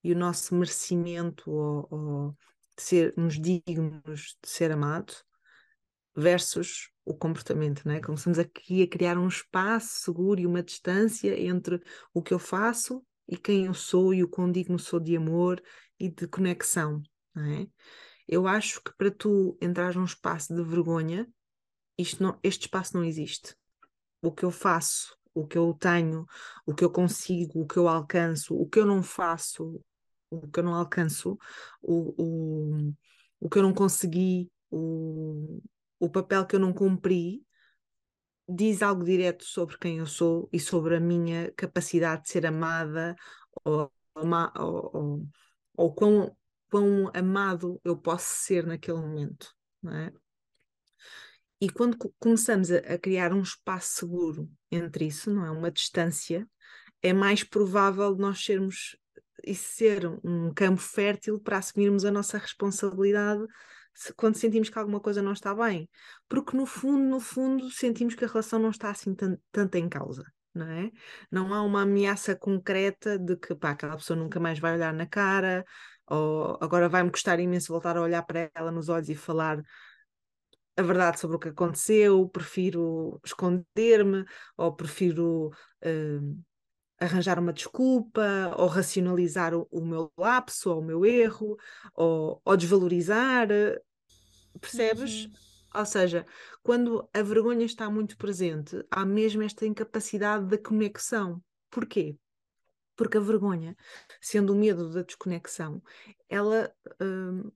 e o nosso merecimento ou, ou de sermos dignos de ser amados versus o comportamento, né? Começamos aqui a criar um espaço seguro e uma distância entre o que eu faço e quem eu sou e o quão digno sou de amor e de conexão, é? Eu acho que para tu entrar num espaço de vergonha, não, este espaço não existe. O que eu faço, o que eu tenho, o que eu consigo, o que eu alcanço, o que eu não faço, o que eu não alcanço, o, o, o que eu não consegui, o, o papel que eu não cumpri diz algo direto sobre quem eu sou e sobre a minha capacidade de ser amada ou, ou, ou, ou quão, quão amado eu posso ser naquele momento. Não é? E quando começamos a, a, criar um espaço seguro entre isso, não é? Uma distância, é mais provável nós sermos e ser um campo fértil para assumirmos a nossa responsabilidade quando sentimos que alguma coisa não está bem, porque no fundo, no fundo, sentimos que a relação não está assim tanto em causa. Não, é? não há uma ameaça concreta de que pá, aquela pessoa nunca mais vai olhar na cara, ou agora vai-me custar imenso voltar a olhar para ela nos olhos e falar a verdade sobre o que aconteceu, prefiro esconder-me, ou prefiro uh, arranjar uma desculpa, ou racionalizar o, o meu lapso, ou o meu erro, ou, ou desvalorizar, percebes? Uhum. Ou seja, quando a vergonha está muito presente, há mesmo esta incapacidade de conexão. Porquê? Porque a vergonha, sendo o medo da desconexão, ela hum,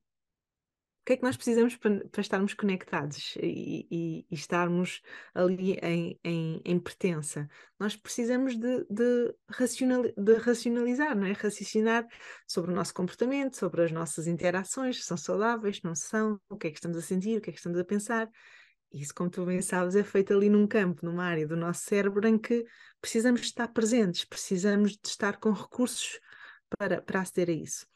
que é que nós precisamos para, para estarmos conectados e, e, e, estarmos ali em, em, em pertença? Nós precisamos de, de, racional, de racionalizar, não é? raciocinar sobre o nosso comportamento, sobre as nossas interações, se são saudáveis, não são, o que é que estamos a sentir, o que é que estamos a pensar. Isso, como tu bem sabes, é feito ali num campo, numa área do nosso cérebro em que precisamos estar presentes, precisamos de estar com recursos para, para aceder a isso.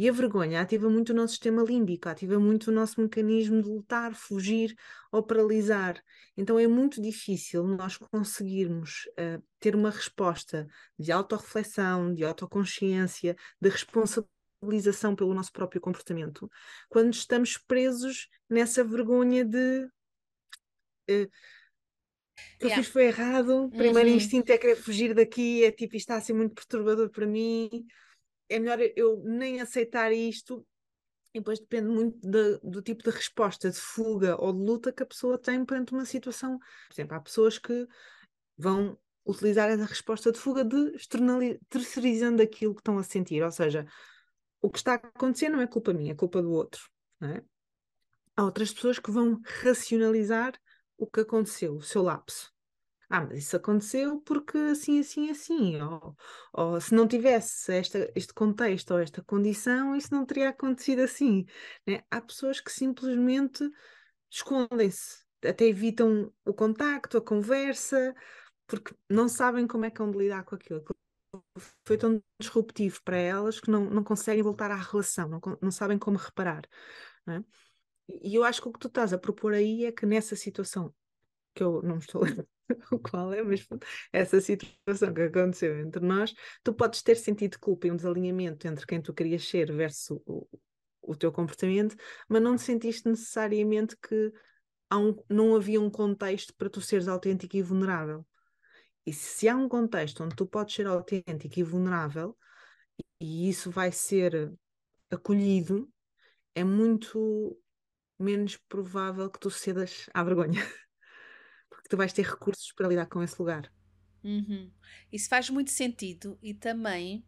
E a vergonha ativa muito o nosso sistema límbico, ativa muito o nosso mecanismo de lutar, fugir ou paralisar. Então é muito difícil nós conseguirmos uh, ter uma resposta de autorreflexão, de autoconsciência, de responsabilização pelo nosso próprio comportamento, quando estamos presos nessa vergonha de. Uh, que eu fiz foi errado, o primeiro uhum. instinto é querer fugir daqui, é tipo, isto está a ser muito perturbador para mim, é melhor eu nem aceitar isto. E depois depende muito de, do tipo de resposta, de fuga ou de luta que a pessoa tem perante uma situação. Por exemplo, há pessoas que vão utilizar essa resposta de fuga de terceirizando aquilo que estão a sentir. Ou seja, o que está a acontecer não é culpa minha, é culpa do outro. É? Há outras pessoas que vão racionalizar o que aconteceu, o seu lapso ah, mas isso aconteceu porque assim, assim, assim, ou, ou se não tivesse esta, este contexto ou esta condição, isso não teria acontecido assim. Né? Há pessoas que simplesmente escondem-se, até evitam o contacto, a conversa, porque não sabem como é que vão lidar com aquilo. Foi tão disruptivo para elas que não, não conseguem voltar à relação, não, não sabem como reparar. É? E eu acho que o que tu estás a propor aí é que nessa situação, que eu não estou <laughs> o qual é, mas essa situação que aconteceu entre nós, tu podes ter sentido culpa e um desalinhamento entre quem tu querias ser versus o, o teu comportamento, mas não sentiste necessariamente que um, não havia um contexto para tu seres autêntico e vulnerável. E se há um contexto onde tu podes ser autêntico e vulnerável, e isso vai ser acolhido, é muito menos provável que tu cedas à vergonha. <laughs> tu vais ter recursos para lidar com esse lugar. Uhum. Isso faz muito sentido e também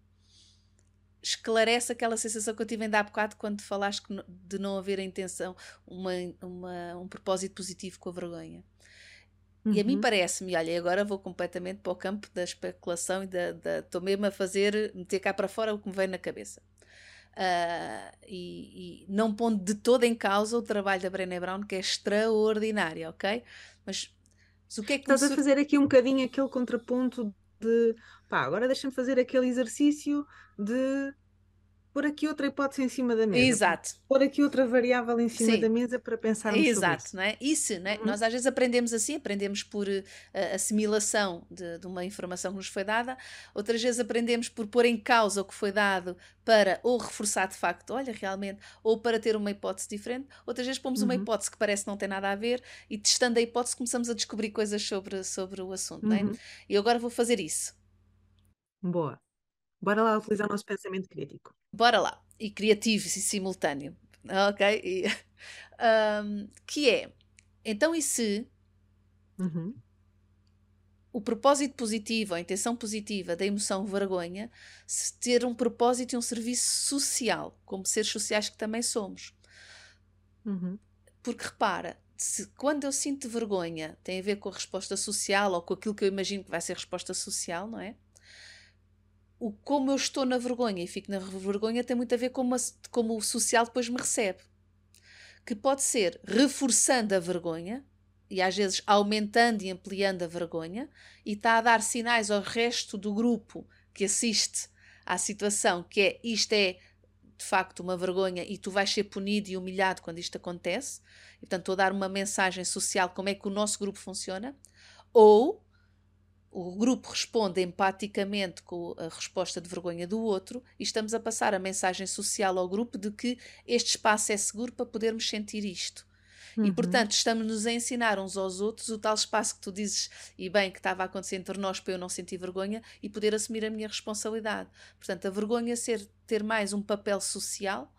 esclarece aquela sensação que eu tive ainda há bocado quando falaste de não haver a intenção, uma, uma, um propósito positivo com a vergonha. Uhum. E a mim uhum. parece-me, olha, agora vou completamente para o campo da especulação e da. da estou mesmo a fazer, meter cá para fora o que me vem na cabeça. Uh, e, e, não pondo de todo em causa o trabalho da Brené Brown, que é extraordinário, ok? Mas mas o que é que Estás a fazer aqui um bocadinho aquele contraponto de pá, agora deixa-me fazer aquele exercício de pôr aqui outra hipótese em cima da mesa. Exato. Pôr aqui outra variável em cima Sim. da mesa para pensar Exato, isso. não é? Isso, né? Uhum. Nós às vezes aprendemos assim, aprendemos por uh, assimilação de, de, uma informação que nos foi dada, outras vezes aprendemos por pôr em causa o que foi dado para ou reforçar de facto, olha, realmente, ou para ter uma hipótese diferente, outras vezes pomos uhum. uma hipótese que parece não ter nada a ver e testando a hipótese começamos a descobrir coisas sobre, sobre o assunto, uhum. não é? Uhum. E agora vou fazer isso. Boa. Bora lá utilizar o nosso pensamento crítico. Bora lá. E criativo e simultâneo. Ok? E, <laughs> um, que é, então e se uhum. o propósito positivo, a intenção positiva da emoção vergonha, se ter um propósito e um serviço social, como seres sociais que também somos. Uhum. Porque repara, se, quando eu sinto vergonha, tem a ver com a resposta social ou com aquilo que eu imagino que vai ser resposta social, não é? O como eu estou na vergonha e fico na vergonha tem muito a ver com como, como o social depois me recebe. Que pode ser reforçando a vergonha, e às vezes aumentando e ampliando a vergonha, e está a dar sinais ao resto do grupo que assiste à situação que é isto é de facto uma vergonha e tu vais ser punido e humilhado quando isto acontece. E, portanto, estou a dar uma mensagem social como é que o nosso grupo funciona. Ou o grupo responde empaticamente com a resposta de vergonha do outro e estamos a passar a mensagem social ao grupo de que este espaço é seguro para podermos sentir isto. Uhum. E portanto, estamos-nos a ensinar uns aos outros o tal espaço que tu dizes, e bem, que estava a acontecer entre nós para eu não sentir vergonha e poder assumir a minha responsabilidade. Portanto, a vergonha ser ter mais um papel social.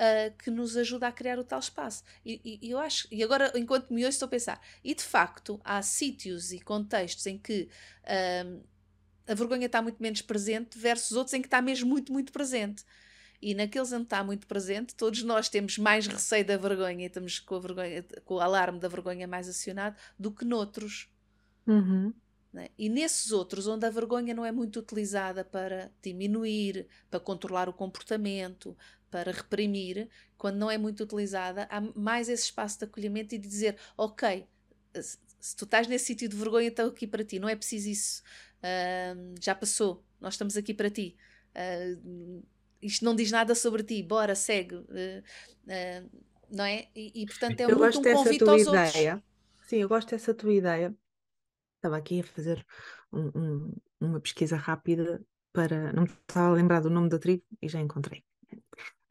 Uh, que nos ajuda a criar o tal espaço. E, e, eu acho, e agora, enquanto me ouço, estou a pensar, e de facto há sítios e contextos em que uh, a vergonha está muito menos presente versus outros em que está mesmo muito, muito presente. E naqueles onde está muito presente, todos nós temos mais receio da vergonha e estamos com, a vergonha, com o alarme da vergonha mais acionado do que noutros. Uhum. Né? E nesses outros, onde a vergonha não é muito utilizada para diminuir, para controlar o comportamento, para reprimir, quando não é muito utilizada, há mais esse espaço de acolhimento e de dizer: Ok, se tu estás nesse sítio de vergonha, estou aqui para ti, não é preciso isso, uh, já passou, nós estamos aqui para ti. Uh, isto não diz nada sobre ti, bora, segue. Uh, não é? E, e, portanto é eu muito um convite aos ideia. outros. Sim, eu gosto dessa tua ideia. Estava aqui a fazer um, um, uma pesquisa rápida para. Não me estava a lembrar do nome da tribo e já encontrei.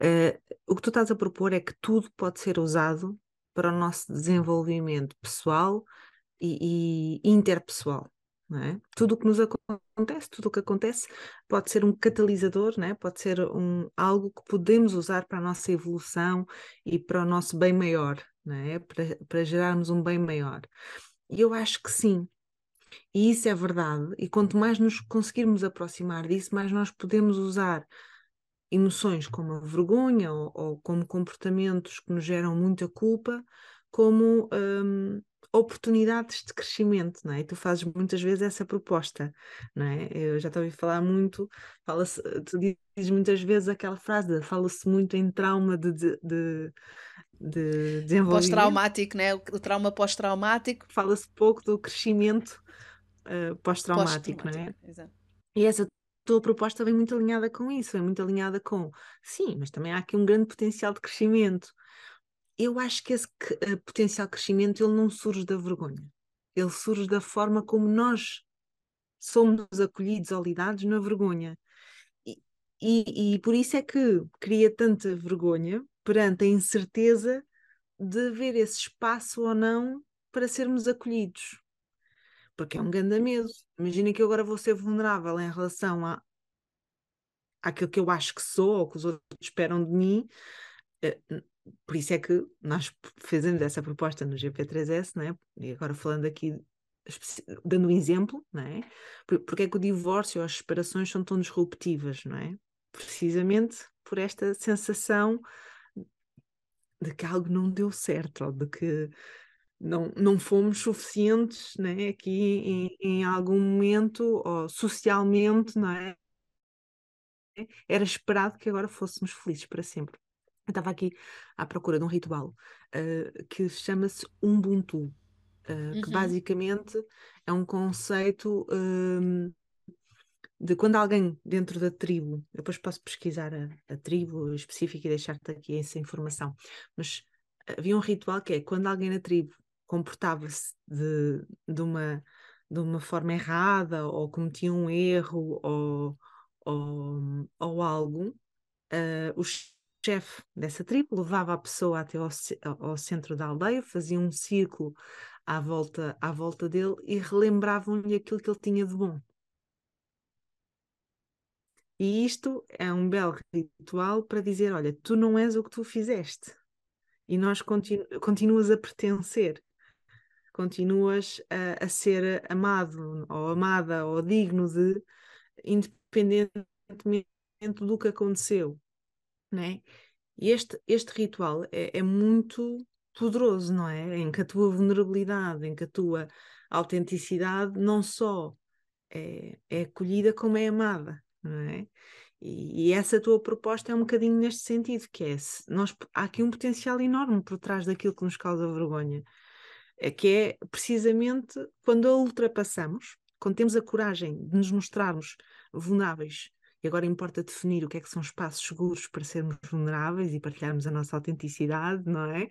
Uh, o que tu estás a propor é que tudo pode ser usado para o nosso desenvolvimento pessoal e, e interpessoal. É? Tudo o que nos acontece, tudo o que acontece pode ser um catalisador, é? pode ser um, algo que podemos usar para a nossa evolução e para o nosso bem maior, é? para, para gerarmos um bem maior. E eu acho que sim. E isso é verdade. E quanto mais nos conseguirmos aproximar disso, mais nós podemos usar emoções como a vergonha ou, ou como comportamentos que nos geram muita culpa como um, oportunidades de crescimento, não é? E tu fazes muitas vezes essa proposta, não é? Eu já te ouvi falar muito, fala tu dizes muitas vezes aquela frase, fala-se muito em trauma de, de, de de desenvolvimento. Pós-traumático, né? O trauma pós-traumático. Fala-se pouco do crescimento uh, pós-traumático, pós não é? Exato. E essa tua proposta vem muito alinhada com isso, vem muito alinhada com sim, mas também há aqui um grande potencial de crescimento eu acho que esse uh, potencial crescimento ele não surge da vergonha. Ele surge da forma como nós somos acolhidos ou lidados na vergonha. E, e, e por isso é que cria tanta vergonha perante a incerteza de haver esse espaço ou não para sermos acolhidos. Porque é um grande medo. Imagina que eu agora vou ser vulnerável em relação a, àquilo que eu acho que sou ou que os outros esperam de mim. Eh, por isso é que nós fazemos essa proposta no GP3S, não é? e agora falando aqui, dando um exemplo, não é? porque é que o divórcio ou as separações são tão disruptivas, não é? Precisamente por esta sensação de que algo não deu certo, ou de que não, não fomos suficientes né, aqui em, em algum momento, ou socialmente, não é? Era esperado que agora fôssemos felizes para sempre. Eu estava aqui à procura de um ritual uh, que chama-se Ubuntu, uh, uhum. que basicamente é um conceito uh, de quando alguém dentro da tribo, depois posso pesquisar a, a tribo específica e deixar-te aqui essa informação, mas havia um ritual que é quando alguém na tribo comportava-se de, de, uma, de uma forma errada ou cometia um erro ou, ou, ou algo, uh, os chefe dessa tribo levava a pessoa até ao, ao, centro da aldeia, fazia um círculo à volta, à volta dele e relembravam-lhe aquilo que ele tinha de bom. E isto é um belo ritual para dizer: olha, tu não és o que tu fizeste. E nós continu continuas a pertencer, continuas a, a ser amado ou amada ou digno de, independentemente do que aconteceu né? E este, este ritual é, é muito poderoso, não é? Em que a tua vulnerabilidade, em que a tua autenticidade não só é, é acolhida, como é amada, não é? E, e, essa tua proposta é um bocadinho neste sentido, que é, nós, há aqui um potencial enorme por trás daquilo que nos causa vergonha, é, que é precisamente quando a ultrapassamos, quando temos a coragem de nos mostrarmos vulneráveis e agora importa definir o que é que são espaços seguros para sermos vulneráveis e partilharmos a nossa autenticidade, não é?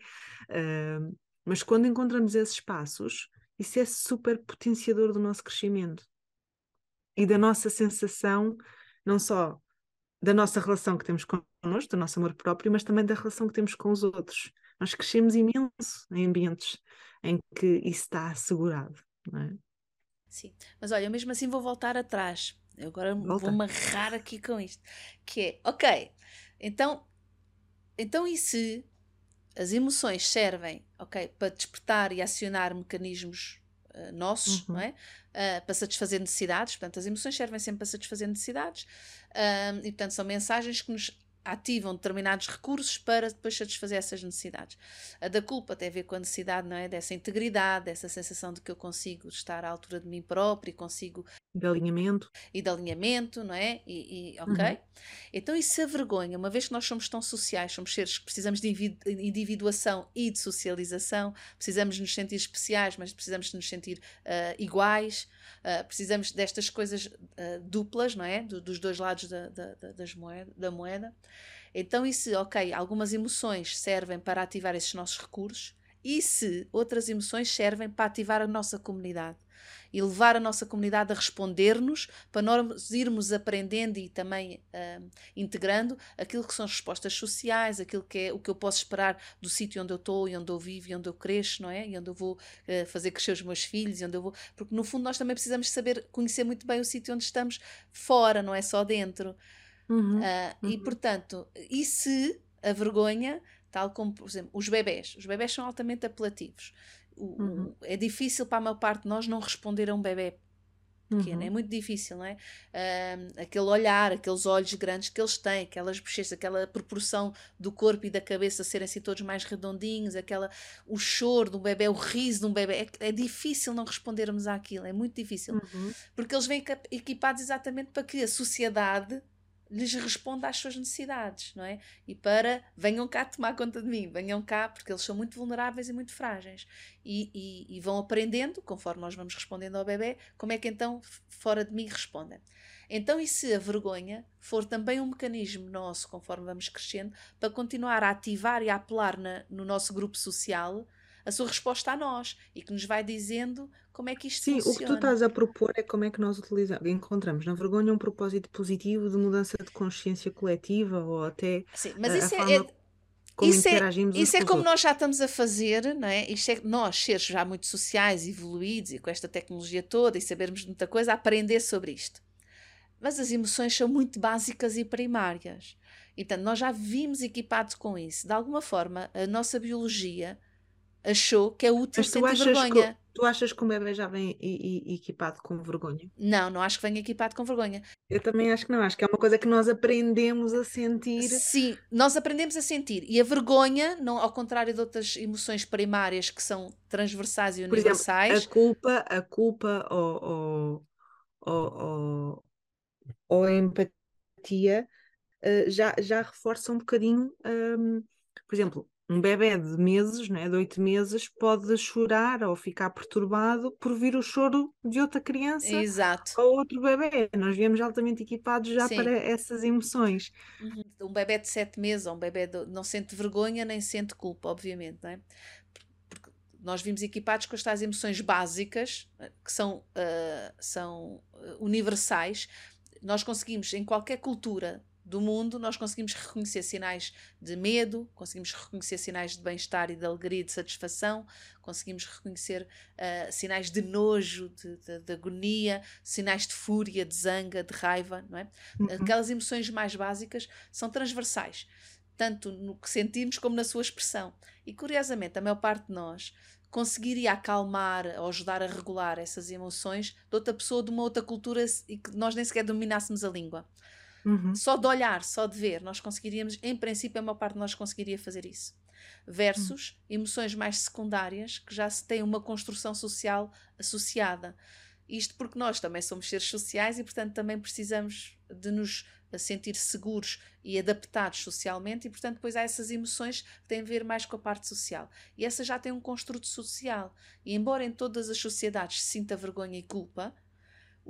Uh, mas quando encontramos esses espaços, isso é super potenciador do nosso crescimento e da nossa sensação, não só da nossa relação que temos connosco, do nosso amor próprio, mas também da relação que temos com os outros. Nós crescemos imenso em ambientes em que isso está assegurado, não é? Sim, mas olha, mesmo assim vou voltar atrás. Eu agora Volta. vou amarrar aqui com isto. Que é, ok, então, então e se as emoções servem, ok, para despertar e acionar mecanismos uh, nossos, uhum. não é? Uh, para satisfazer necessidades, portanto, as emoções servem sempre para satisfazer necessidades, uh, e portanto são mensagens que nos ativam determinados recursos para depois satisfazer essas necessidades. A da culpa tem a ver com a necessidade, não é? Dessa integridade, dessa sensação de que eu consigo estar à altura de mim próprio e consigo. De alinhamento. E de alinhamento, não é? E, e ok? Uhum. Então, isso a vergonha, uma vez que nós somos tão sociais, somos seres que precisamos de individuação e de socialização, precisamos nos sentir especiais, mas precisamos nos sentir uh, iguais, uh, precisamos destas coisas uh, duplas, não é? Do, dos dois lados da, da, das moeda, da moeda. Então, e se, ok, algumas emoções servem para ativar esses nossos recursos, e se outras emoções servem para ativar a nossa comunidade e levar a nossa comunidade a responder-nos para nós irmos aprendendo e também uh, integrando aquilo que são as respostas sociais, aquilo que é o que eu posso esperar do sítio onde eu estou e onde eu vivo e onde eu cresço, não é? E onde eu vou uh, fazer crescer os meus filhos, e onde eu vou. Porque no fundo nós também precisamos saber conhecer muito bem o sítio onde estamos fora, não é só dentro. Uhum, uh, uhum. E portanto, e se a vergonha, tal como, por exemplo, os bebés, os bebés são altamente apelativos. O, uhum. É difícil para a maior parte de nós não responder a um bebê pequeno, é uhum. é muito difícil, não é? Uh, aquele olhar, aqueles olhos grandes que eles têm, aquelas bochechas, aquela proporção do corpo e da cabeça serem assim todos mais redondinhos, aquela, o choro do bebê, o riso de um bebê, é, é difícil não respondermos àquilo, é muito difícil, uhum. porque eles vêm equipados exatamente para que a sociedade lhes responda às suas necessidades, não é? E para venham cá tomar conta de mim, venham cá, porque eles são muito vulneráveis e muito frágeis. E, e, e, vão aprendendo, conforme nós vamos respondendo ao bebê, como é que então fora de mim respondem. Então, e se a vergonha for também um mecanismo nosso, conforme vamos crescendo, para continuar a ativar e a apelar na, no nosso grupo social a sua resposta a nós e que nos vai dizendo como é que isto Sim, funciona. o que tu estás a propor é como é que nós utilizamos, encontramos na vergonha um propósito positivo de mudança de consciência coletiva ou até Sim, mas isso é, é como isso é, isso é como outros. nós já estamos a fazer, não é? Isto é nós, seres já muito sociais, evoluídos e com esta tecnologia toda e sabermos muita coisa, aprender sobre isto. Mas as emoções são muito básicas e primárias. Então, nós já vimos equipados com isso. De alguma forma, a nossa biologia achou que é útil Mas sentir vergonha. Que, tu achas que o bebê já vem equipado com vergonha? Não, não acho que venha equipado com vergonha. Eu também acho que não, acho que é uma coisa que nós aprendemos a sentir. Sim, nós aprendemos a sentir. E a vergonha, não, ao contrário de outras emoções primárias que são transversais e universais. Exemplo, a culpa, a culpa ou, ou, ou, a empatia uh, já, já reforça um bocadinho. Um, por exemplo, um bebê de meses, né, de oito meses, pode chorar ou ficar perturbado por vir o choro de outra criança Exato. ou outro bebê. Nós viemos altamente equipados já Sim. para essas emoções. Uhum. Um bebê de sete meses ou um bebê de... não sente vergonha nem sente culpa, obviamente, não é? Porque nós vimos equipados com estas emoções básicas eh, que são, uh, são eh, universais. Nós conseguimos, em qualquer cultura do mundo, nós conseguimos reconhecer sinais de medo, conseguimos reconhecer sinais de bem-estar e de alegria e de satisfação, conseguimos reconhecer uh, sinais de nojo, de, de, de, agonia, sinais de fúria, de zanga, de raiva, não é? Uhum. Aquelas emoções mais básicas são transversais, tanto no que sentimos como na sua expressão. E curiosamente, a maior parte de nós conseguiria acalmar ou ajudar a regular essas emoções de outra pessoa de uma outra cultura e que nós nem sequer dominássemos a língua. Uhum. Só de olhar, só de ver, nós conseguiríamos, em princípio, a maior parte de nós conseguiria fazer isso. Versus uhum. emoções mais secundárias que já se tem uma construção social associada. Isto porque nós também somos seres sociais e, portanto, também precisamos de nos sentir seguros e adaptados socialmente, e, portanto, depois há essas emoções que têm a ver mais com a parte social. E essa já tem um construto social. E, embora em todas as sociedades se sinta vergonha e culpa,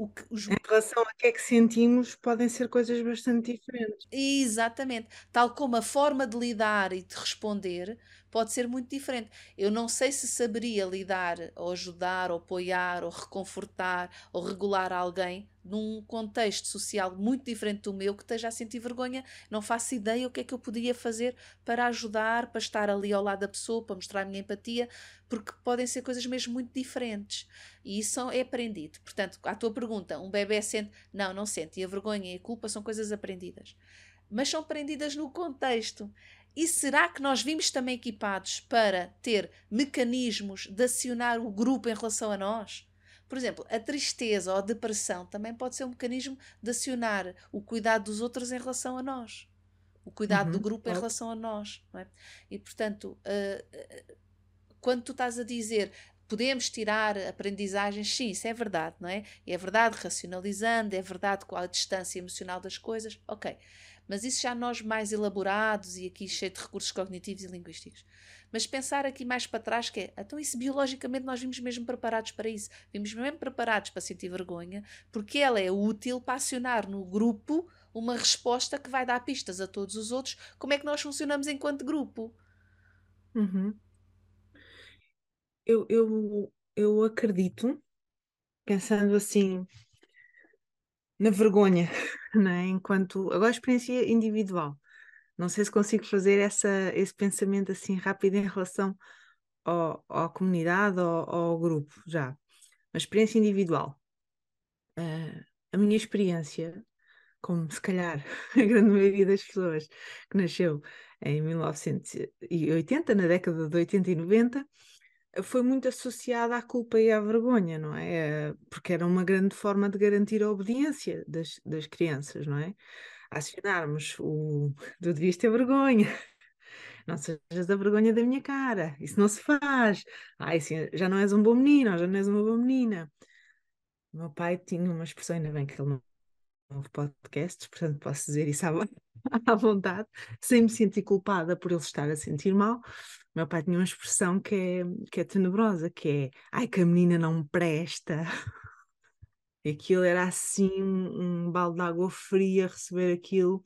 que, os... Em relação a que é que sentimos, podem ser coisas bastante diferentes. Exatamente. Tal como a forma de lidar e de responder pode ser muito diferente. Eu não sei se saberia lidar, ou ajudar, ou apoiar, ou reconfortar, ou regular alguém num contexto social muito diferente do meu, que esteja a sentir vergonha, não faço ideia o que é que eu poderia fazer para ajudar, para estar ali ao lado da pessoa, para mostrar a minha empatia, porque podem ser coisas mesmo muito diferentes. E isso é aprendido. Portanto, à tua pergunta, um bebê sente? Não, não sente. E a vergonha e a culpa são coisas aprendidas. Mas são aprendidas no contexto. E será que nós vimos também equipados para ter mecanismos de acionar o grupo em relação a nós? Por exemplo, a tristeza ou a depressão também pode ser um mecanismo de acionar o cuidado dos outros em relação a nós. O cuidado uhum, do grupo em relação a nós. É? E, portanto, uh, quando tu estás a dizer podemos tirar aprendizagens, sim, isso é verdade, não é? É verdade racionalizando, é verdade com a distância emocional das coisas, ok. Mas isso já nós mais elaborados e aqui cheio de recursos cognitivos e linguísticos. Mas pensar aqui mais para trás que é, então isso biologicamente nós vimos mesmo preparados para isso. Vimos mesmo preparados para sentir vergonha, porque ela é útil para acionar no grupo uma resposta que vai dar pistas a todos os outros como é que nós funcionamos enquanto grupo. Uhum. Eu, eu, eu acredito, pensando assim, na vergonha, <laughs> né? enquanto. Agora, experiência individual. Não sei se consigo fazer essa, esse pensamento assim rápido em relação ao, à comunidade ou ao, grupo, já. Uma experiência individual. Uh, a minha experiência, como se calhar <laughs> a grande maioria das pessoas que nasceu em 1980, na década de 80 e 90, foi muito associada à culpa e à vergonha, não é? Porque era uma grande forma de garantir a obediência das, das crianças, não é? acionarmos o tu devias ter vergonha, <laughs> não sejas da vergonha da minha cara, isso não se faz, ai, assim, já não és um bom menino, já não és uma boa menina. O meu pai tinha uma expressão, ainda bem que ele não ouve podcasts, portanto posso dizer isso à, <laughs> à vontade, sem me sentir culpada por ele estar a sentir mal. Meu pai tinha uma expressão que é, que é tenebrosa, que é ai que a menina não presta. <laughs> E aquilo era assim um, um balde de água fria receber aquilo.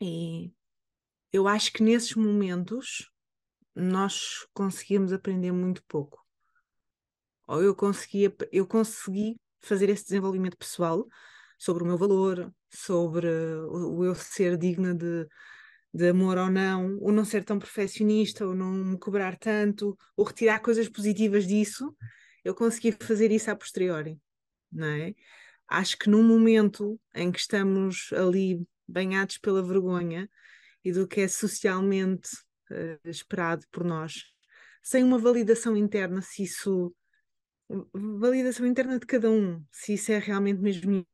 E eu acho que nesses momentos nós conseguíamos aprender muito pouco. Ou eu conseguia, eu consegui fazer esse desenvolvimento pessoal sobre o meu valor, sobre o eu ser digna de, de amor ou não, ou não ser tão perfeccionista, ou não me cobrar tanto, ou retirar coisas positivas disso, eu consegui fazer isso a posteriori não é? Acho que num momento em que estamos ali banhados pela vergonha e do que é socialmente uh, esperado por nós, sem uma validação interna, se isso. Validação interna de cada um, se isso é realmente mesmo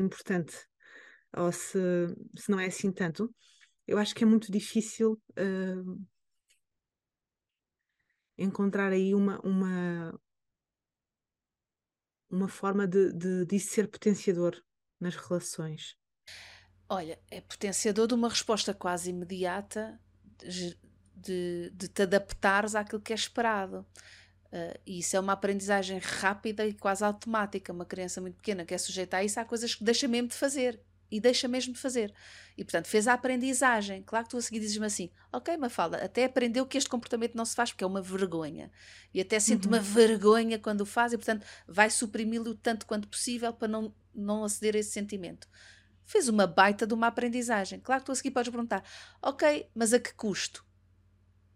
importante ou se, se não é assim tanto, eu acho que é muito difícil uh, encontrar aí uma, uma, uma forma de, de, de ser potenciador nas relações? Olha, é potenciador de uma resposta quase imediata de, de, de te adaptares àquilo que é esperado. Uh, e isso é uma aprendizagem rápida e quase automática. Uma criança muito pequena que é sujeita a isso, há coisas que deixa mesmo de fazer e deixa mesmo de fazer. E portanto fez a aprendizagem. Claro que tu a seguir dizes-me assim: Ok, Mafalda, até aprendeu que este comportamento não se faz porque é uma vergonha. E até sente uhum. uma vergonha quando o faz e portanto vai suprimi-lo tanto quanto possível para não, não aceder a esse sentimento. Fez uma baita de uma aprendizagem. Claro que tu a seguir podes perguntar: Ok, mas a que custo?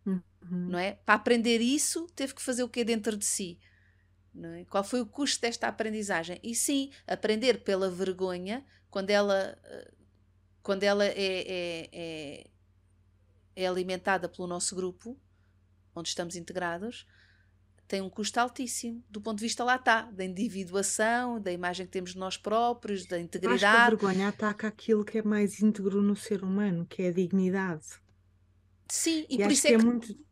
Uhum. Não é? Para aprender isso, teve que fazer o que dentro de si. É? Qual foi o custo desta aprendizagem? E sim, aprender pela vergonha quando ela, quando ela é, é, é, é alimentada pelo nosso grupo, onde estamos integrados, tem um custo altíssimo, do ponto de vista lá está, da individuação, da imagem que temos de nós próprios, da integridade. Acho que a vergonha ataca aquilo que é mais íntegro no ser humano, que é a dignidade. Sim, e, e por isso é que, é muito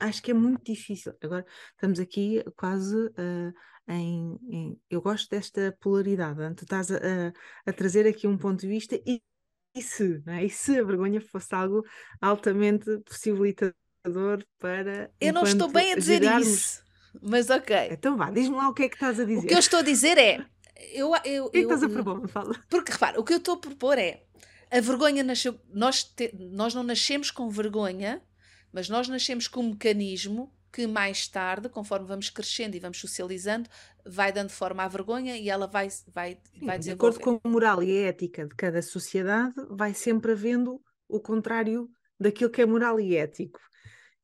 acho que é muito difícil. Agora estamos aqui quase uh, em, em, Eu gosto desta polaridade. Tu estás a, a, trazer aqui um ponto de vista e, e se, é? e se a vergonha fosse algo altamente possibilitador para. Eu não estou bem a dizer isso, mas ok. Então vá, diz-me lá o que é que estás a dizer. O que eu estou a dizer é. Eu, eu, o que é que estás a propor? Fala. Porque repara, o que eu estou a propor é. A vergonha nasceu. Nós, te, nós não nascemos com vergonha Mas nós nascemos com um mecanismo que mais tarde, conforme vamos crescendo e vamos socializando, vai dando forma à vergonha e ela vai, vai, vai de acordo com a moral e a ética de cada sociedade, vai sempre havendo o contrário daquilo que é moral e ético.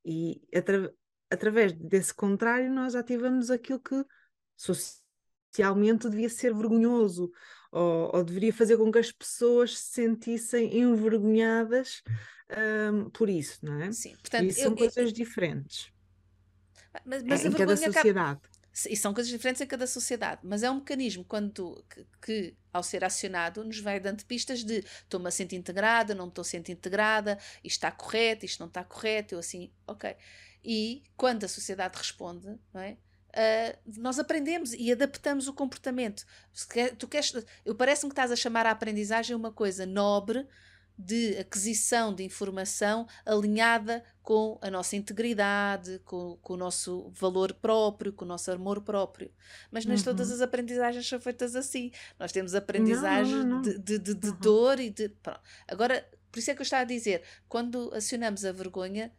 E atra- através desse contrário, nós ativamos aquilo que socialmente devia ser vergonhoso, ou, ou deveria fazer com que as pessoas se sentissem envergonhadas, hum, por isso, não é? Sim, Por portanto, eu- são eu- coisas diferentes mas, mas a em cada vergonha acaba- sociedade. E são coisas diferentes em cada sociedade, mas é um mecanismo quando tu- que, que, ao ser acionado, nos vai dando pistas de estou-me a sentir integrada, não estou a sentir integrada, isto está correto, isto não está correto, eu assim, ok. E quando a sociedade responde, não é? Ah, nós aprendemos e adaptamos o comportamento. Quer- tu queres, eu parece-me que estás a chamar a aprendizagem uma coisa nobre de aquisição de informação alinhada com a nossa integridade, com, com o nosso valor próprio, com o nosso amor próprio. Mas nem todas Uhum. as aprendizagens são feitas assim. Nós temos aprendizagem não, não. de, de, de- de Uhum. dor e de. pronto. Agora, por isso é que eu estava a dizer, quando acionamos a vergonha,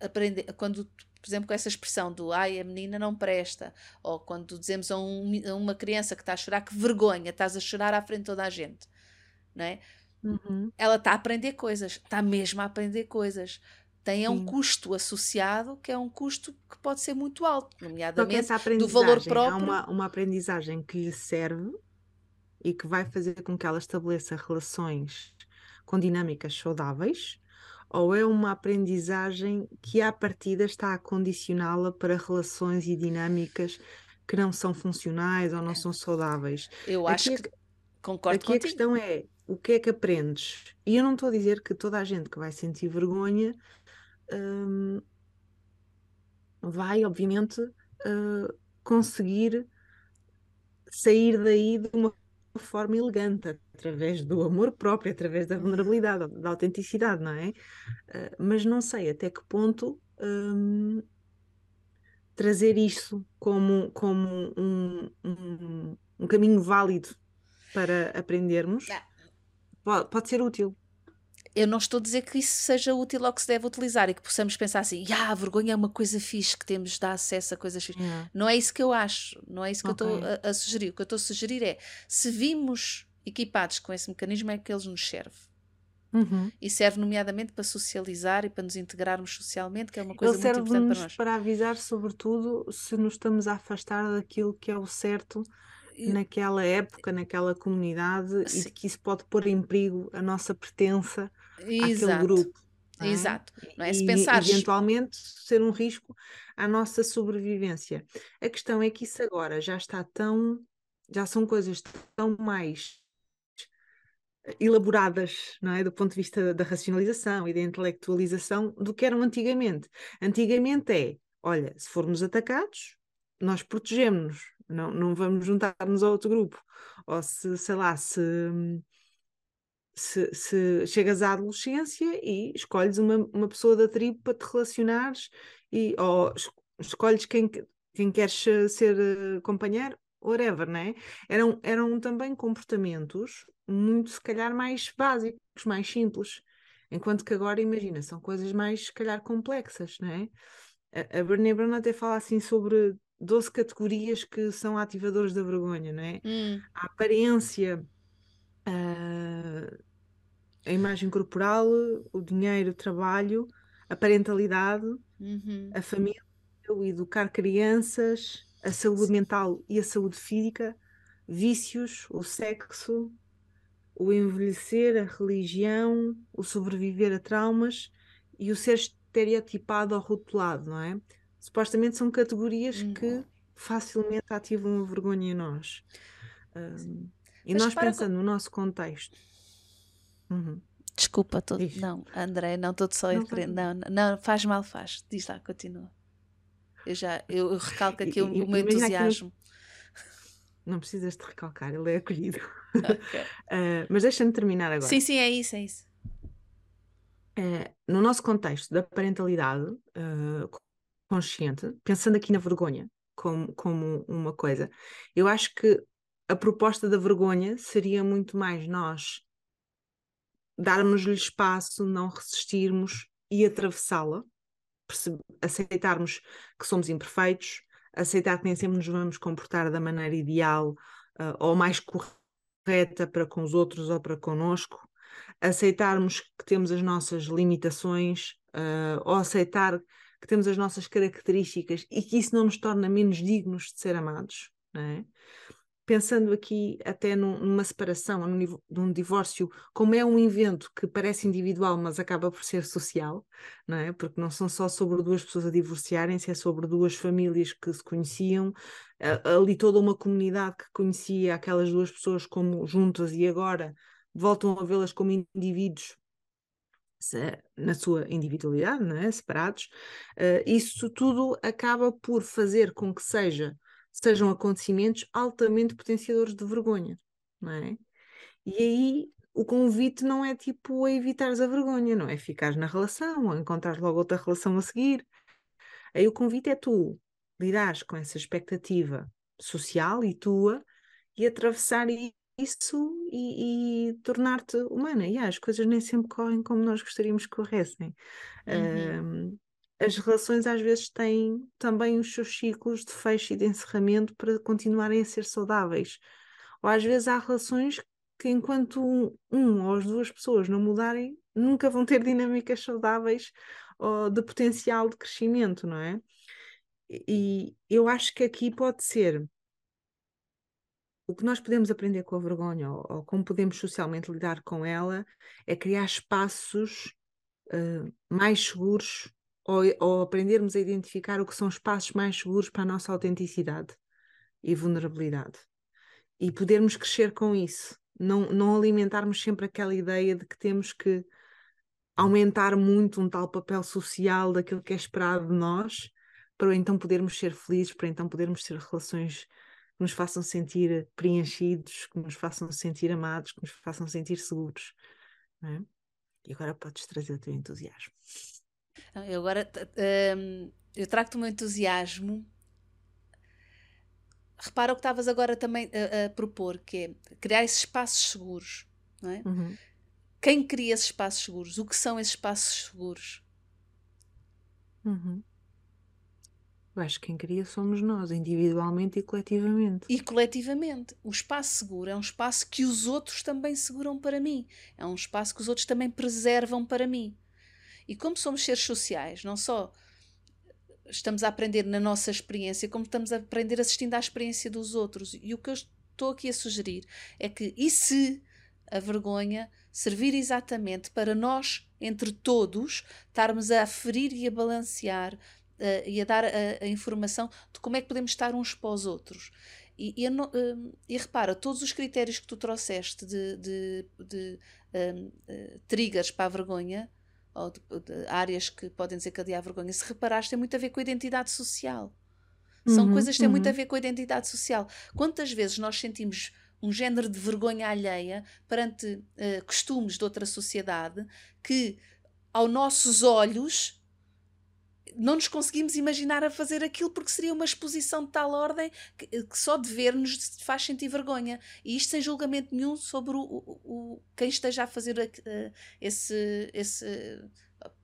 aprende, quando, por exemplo, com essa expressão do ai, a menina não presta, ou quando dizemos a, um- a uma criança que está a chorar, que vergonha, estás a chorar à frente de toda a gente. Não é? Uhum. ela está a aprender coisas, está mesmo a aprender coisas. Tem um custo associado que é um custo que pode ser muito alto, nomeadamente do valor aprendizagem é próprio. uma, uma aprendizagem que lhe serve e que vai fazer com que ela estabeleça relações com dinâmicas saudáveis, ou é uma aprendizagem que à partida está a condicioná-la para relações e dinâmicas que não são funcionais ou não são saudáveis. Eu acho Aqui a que concordo Aqui a contigo. questão é o que é que aprendes? E eu não estou a dizer que toda a gente que vai sentir vergonha hum, vai, obviamente, uh, conseguir sair daí de uma forma elegante, através do amor próprio, através da vulnerabilidade, da autenticidade, não é? Uh, mas não sei até que ponto hum, trazer isso como, como um, um, um caminho válido para aprendermos Ah. pode, pode ser útil. Eu não estou a dizer que isso seja útil ou que se deve utilizar e que possamos pensar assim, ah, a vergonha é uma coisa fixe que temos de dar acesso a coisas fixe. Yeah. Não é isso que eu acho, não é isso que eu Ok. estou a, a sugerir. O que eu estou a sugerir é, se vimos equipados com esse mecanismo, é que eles nos serve. Uhum. E serve nomeadamente para socializar e para nos integrarmos socialmente, que é uma coisa Ele muito importante para nós. para avisar, sobretudo, se nos estamos a afastar daquilo que é o certo E- naquela época, naquela comunidade e Sim. de que isso pode pôr em perigo a nossa pertença àquele Exato. grupo. não é? Exato. Não é? Se E pensares, eventualmente ser um risco à nossa sobrevivência. A questão é que isso agora já está tão, já são coisas tão mais elaboradas, não é? Do ponto de vista da racionalização e da intelectualização do que eram antigamente. Antigamente é, olha, se formos atacados, nós protegemos-nos, não, não vamos juntar-nos a outro grupo. Ou se, sei lá, se, se, se chegas à adolescência e escolhes uma, uma pessoa da tribo para te relacionares, e, ou es- escolhes quem, que- quem queres ser eh, companheiro, whatever, não é? Eram, eram também comportamentos muito, se calhar, mais básicos, mais simples. Enquanto que agora, imagina, são coisas mais, se calhar, complexas, não é? A, a Brené Brown até fala assim sobre 12 categorias que são ativadores da vergonha, não é? hum, A aparência, a, a imagem corporal, o dinheiro, o trabalho, a parentalidade, uhum, a família, o educar crianças, a saúde mental e a saúde física, vícios, o sexo, o envelhecer, a religião, o sobreviver a traumas e o ser estereotipado ou rotulado, não é? Supostamente são categorias Hum. que facilmente ativam a vergonha em nós. Hum, e Mas nós pensando no nosso contexto. Uhum. Desculpa. Diz. não, André, não estou só Não Não, não, faz mal, faz. Diz lá, continua. Eu já, eu, eu recalco aqui E- o, o meu entusiasmo. Não precisas de recalcar, ele é acolhido. Ok. <laughs> Ah, mas deixa-me terminar agora. Sim, sim, é isso, é isso. Eh, no nosso contexto da parentalidade eh, consciente, pensando aqui na vergonha como, como uma coisa, eu acho que a proposta da vergonha seria muito mais nós darmos-lhe espaço, não resistirmos e atravessá-la, aceitarmos que somos imperfeitos, aceitar que nem sempre nos vamos comportar da maneira ideal uh, ou mais correta para com os outros ou para connosco, aceitarmos que temos as nossas limitações uh, ou aceitar que temos as nossas características e que isso não nos torna menos dignos de ser amados. É? Pensando aqui até num, numa separação, num, num, divórcio, como é um evento que parece individual, mas acaba por ser social, não é? Porque não são só sobre duas pessoas a divorciarem-se, é sobre duas famílias que se conheciam, ali toda uma comunidade que conhecia aquelas duas pessoas como juntas e agora voltam a vê-las como indivíduos na sua individualidade, não é? separados, uh, isso tudo acaba por fazer com que seja sejam acontecimentos altamente potenciadores de vergonha, não é? E aí o convite não é tipo a evitares a vergonha, não é ficar na relação ou encontrar logo outra relação a seguir. Aí o convite é tu lidares com essa expectativa social e tua e atravessar isso e, e tornar-te humana. E ah, as coisas nem sempre correm como nós gostaríamos que corressem. Uhum. Um, as relações às vezes têm também os seus ciclos de fecho e de encerramento para continuarem a ser saudáveis. Ou às vezes há relações que, enquanto um, um ou as duas pessoas não mudarem, nunca vão ter dinâmicas saudáveis ou de potencial de crescimento, não é? E eu acho que aqui pode ser o que nós podemos aprender com a vergonha ou, ou como podemos socialmente lidar com ela é criar espaços uh, mais seguros ou, ou aprendermos a identificar o que são espaços mais seguros para a nossa autenticidade e vulnerabilidade. E podermos crescer com isso. Não, não alimentarmos sempre aquela ideia de que temos que aumentar muito um tal papel social daquilo que é esperado de nós, para então podermos ser felizes, para então podermos ter relações que nos façam sentir preenchidos, que nos façam sentir amados, que nos façam sentir seguros. É? E agora podes trazer o teu entusiasmo. Eu agora um, eu trago-te o meu entusiasmo. Repara o que estavas agora também a, a, propor, que é criar esses espaços seguros. Não é? Uhum. Quem cria esses espaços seguros? O que são esses espaços seguros? Uhum. Eu acho que quem cria somos nós, individualmente e coletivamente. E coletivamente. O espaço seguro é um espaço que os outros também seguram para mim. É um espaço que os outros também preservam para mim. E como somos seres sociais, não só estamos a aprender na nossa experiência, como estamos a aprender assistindo à experiência dos outros. E o que eu estou aqui a sugerir é que, e se a vergonha servir exatamente para nós, entre todos, estarmos a aferir e a balancear uh, e a dar a, a, informação de como é que podemos estar uns para os outros. E, e, uh, e repara, todos os critérios que tu trouxeste de, de, de uh, triggers para a vergonha ou de, de áreas que podem desencadear vergonha, se reparares, tem muito a ver com a identidade social. São uhum, coisas que têm uhum. muito a ver com a identidade social. Quantas vezes nós sentimos um género de vergonha alheia perante uh, costumes de outra sociedade que, aos nossos olhos, não nos conseguimos imaginar a fazer aquilo porque seria uma exposição de tal ordem que, que só de ver nos faz sentir vergonha. E isto sem julgamento nenhum sobre o, o, o quem esteja a fazer uh, esse. esse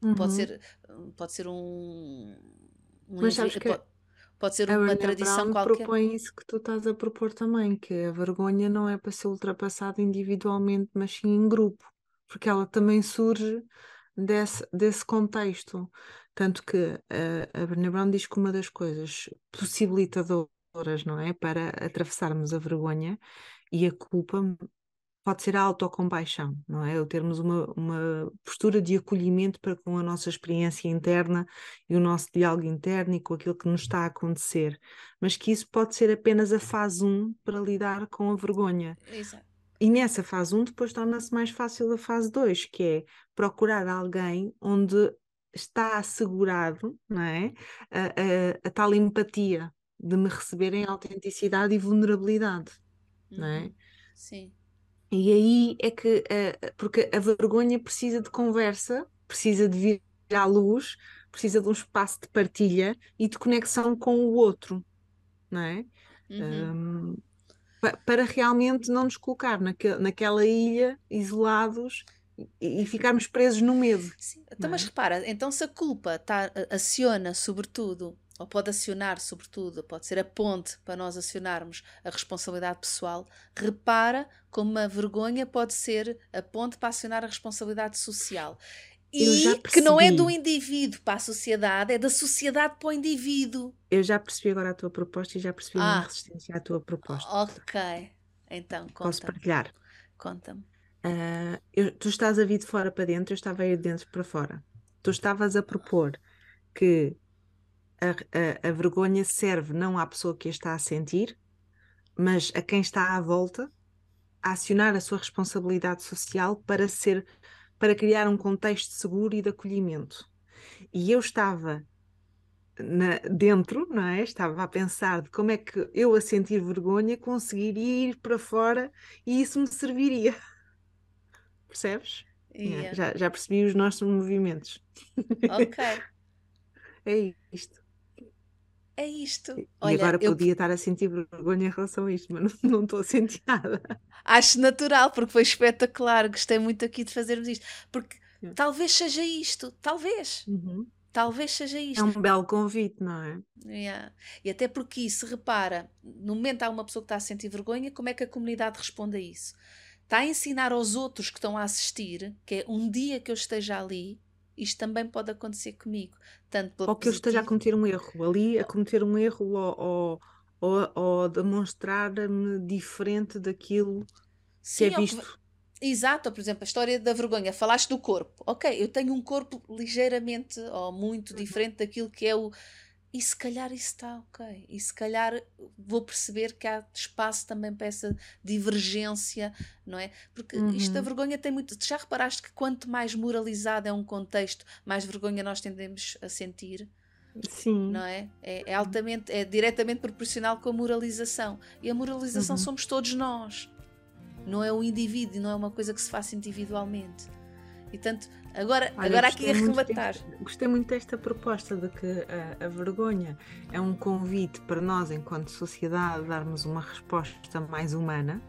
uhum. pode, ser, pode ser um. um Mas sabes que pode, pode ser uma tradição Brown qualquer. propõe isso que tu estás a propor também, que a vergonha não é para ser ultrapassada individualmente, mas sim em grupo, porque ela também surge desse, desse contexto. Tanto que uh, a Brené Brown diz que uma das coisas possibilitadoras, não é, para atravessarmos a vergonha e a culpa pode ser a autocompaixão, não é? O termos uma, uma postura de acolhimento para com a nossa experiência interna e o nosso diálogo interno e com aquilo que nos está a acontecer. Mas que isso pode ser apenas a fase 1 para lidar com a vergonha. Exato. E nessa fase 1 depois torna-se mais fácil a fase 2, que é procurar alguém onde está assegurado não é? a, a, a tal empatia de me receber em autenticidade e vulnerabilidade. Uhum. Não é? Uhum. Sim. E aí é que, uh, porque a vergonha precisa de conversa, precisa de vir à luz, precisa de um espaço de partilha e de conexão com o outro, não é? Uhum. Um, para realmente não nos colocar naque, naquela ilha isolados e, ficarmos presos no medo. Sim, Então, mas é? repara, então se a culpa tá, aciona sobretudo, ou pode acionar sobretudo, pode ser a ponte para nós acionarmos a responsabilidade pessoal, repara como a vergonha pode ser a ponte para acionar a responsabilidade social. E que não é do indivíduo para a sociedade, é da sociedade para o indivíduo. Eu já percebi agora a tua proposta e já percebi a minha Ah. resistência à tua proposta. Ok. Então, Posso conta-me. partilhar? Conta-me. Ah, eu- tu estás a vir de fora para dentro, eu estava a ir de dentro para fora. Tu estavas a propor que a, a- a vergonha serve não à pessoa que a está a sentir, mas a quem está à volta a acionar a sua responsabilidade social para ser, para criar um contexto seguro e de acolhimento. E eu estava na- dentro, não é? Estava a pensar de como é que eu a sentir vergonha conseguiria ir para fora e isso me serviria. Percebes? É, Yeah. Já, já percebi os nossos movimentos. Ok. <laughs> É isto. É isto. E Olha, agora eu podia estar a sentir vergonha em relação a isto, mas não, não estou a sentir <laughs> nada. acho natural, porque foi espetacular. Gostei muito aqui de fazermos isto. Porque talvez seja isto. Talvez. Talvez seja É isto. um belo convite, não é? Yeah. E até porque se repara, no momento há uma pessoa que está a sentir vergonha, como é que a comunidade responde a isso? Está a ensinar aos outros que estão a assistir que é um dia que eu esteja ali, isto também pode acontecer comigo. Tanto Ou que eu esteja a cometer um erro, ali a cometer um erro ou, ou, ou, demonstrar-me diferente daquilo que Sim, é ou que- visto. Exato, por exemplo, a história da vergonha. Falaste do corpo. Ok, eu tenho um corpo ligeiramente ou muito Uhum. diferente daquilo que é o. E se calhar isso está ok. E se calhar vou perceber que há espaço também para essa divergência, não é? Porque isto da Uhum. vergonha tem muito. Já reparaste que quanto mais moralizado é um contexto, mais vergonha nós tendemos a sentir, Sim. não é? É, é altamente, é diretamente proporcional com a moralização. E a moralização Uhum. somos todos nós. Não é o indivíduo, não é uma coisa que se faça individualmente. E tanto, agora, Olha, agora aqui a desta- Gostei muito desta proposta de que a, a vergonha é um convite para nós, enquanto sociedade, darmos uma resposta mais humana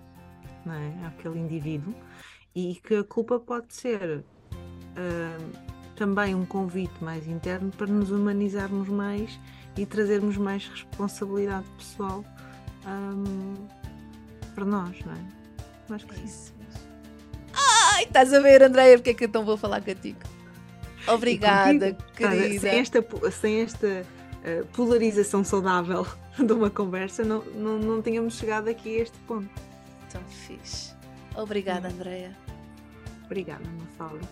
não é? àquele indivíduo e que a culpa pode ser ah, também um convite mais interno para nos humanizarmos mais e trazermos mais responsabilidade pessoal ahm, para nós, não é? Acho que É isso. Ai, estás a ver, Andréia, porque é que eu então vou falar contigo? Obrigada, contigo, querida. Sem esta, sem esta eh, polarização saudável <laughs> de uma conversa, não, não, não tínhamos chegado aqui a este ponto. Tão fixe. Obrigada, Hum. Andréia. Obrigada, Mafalda.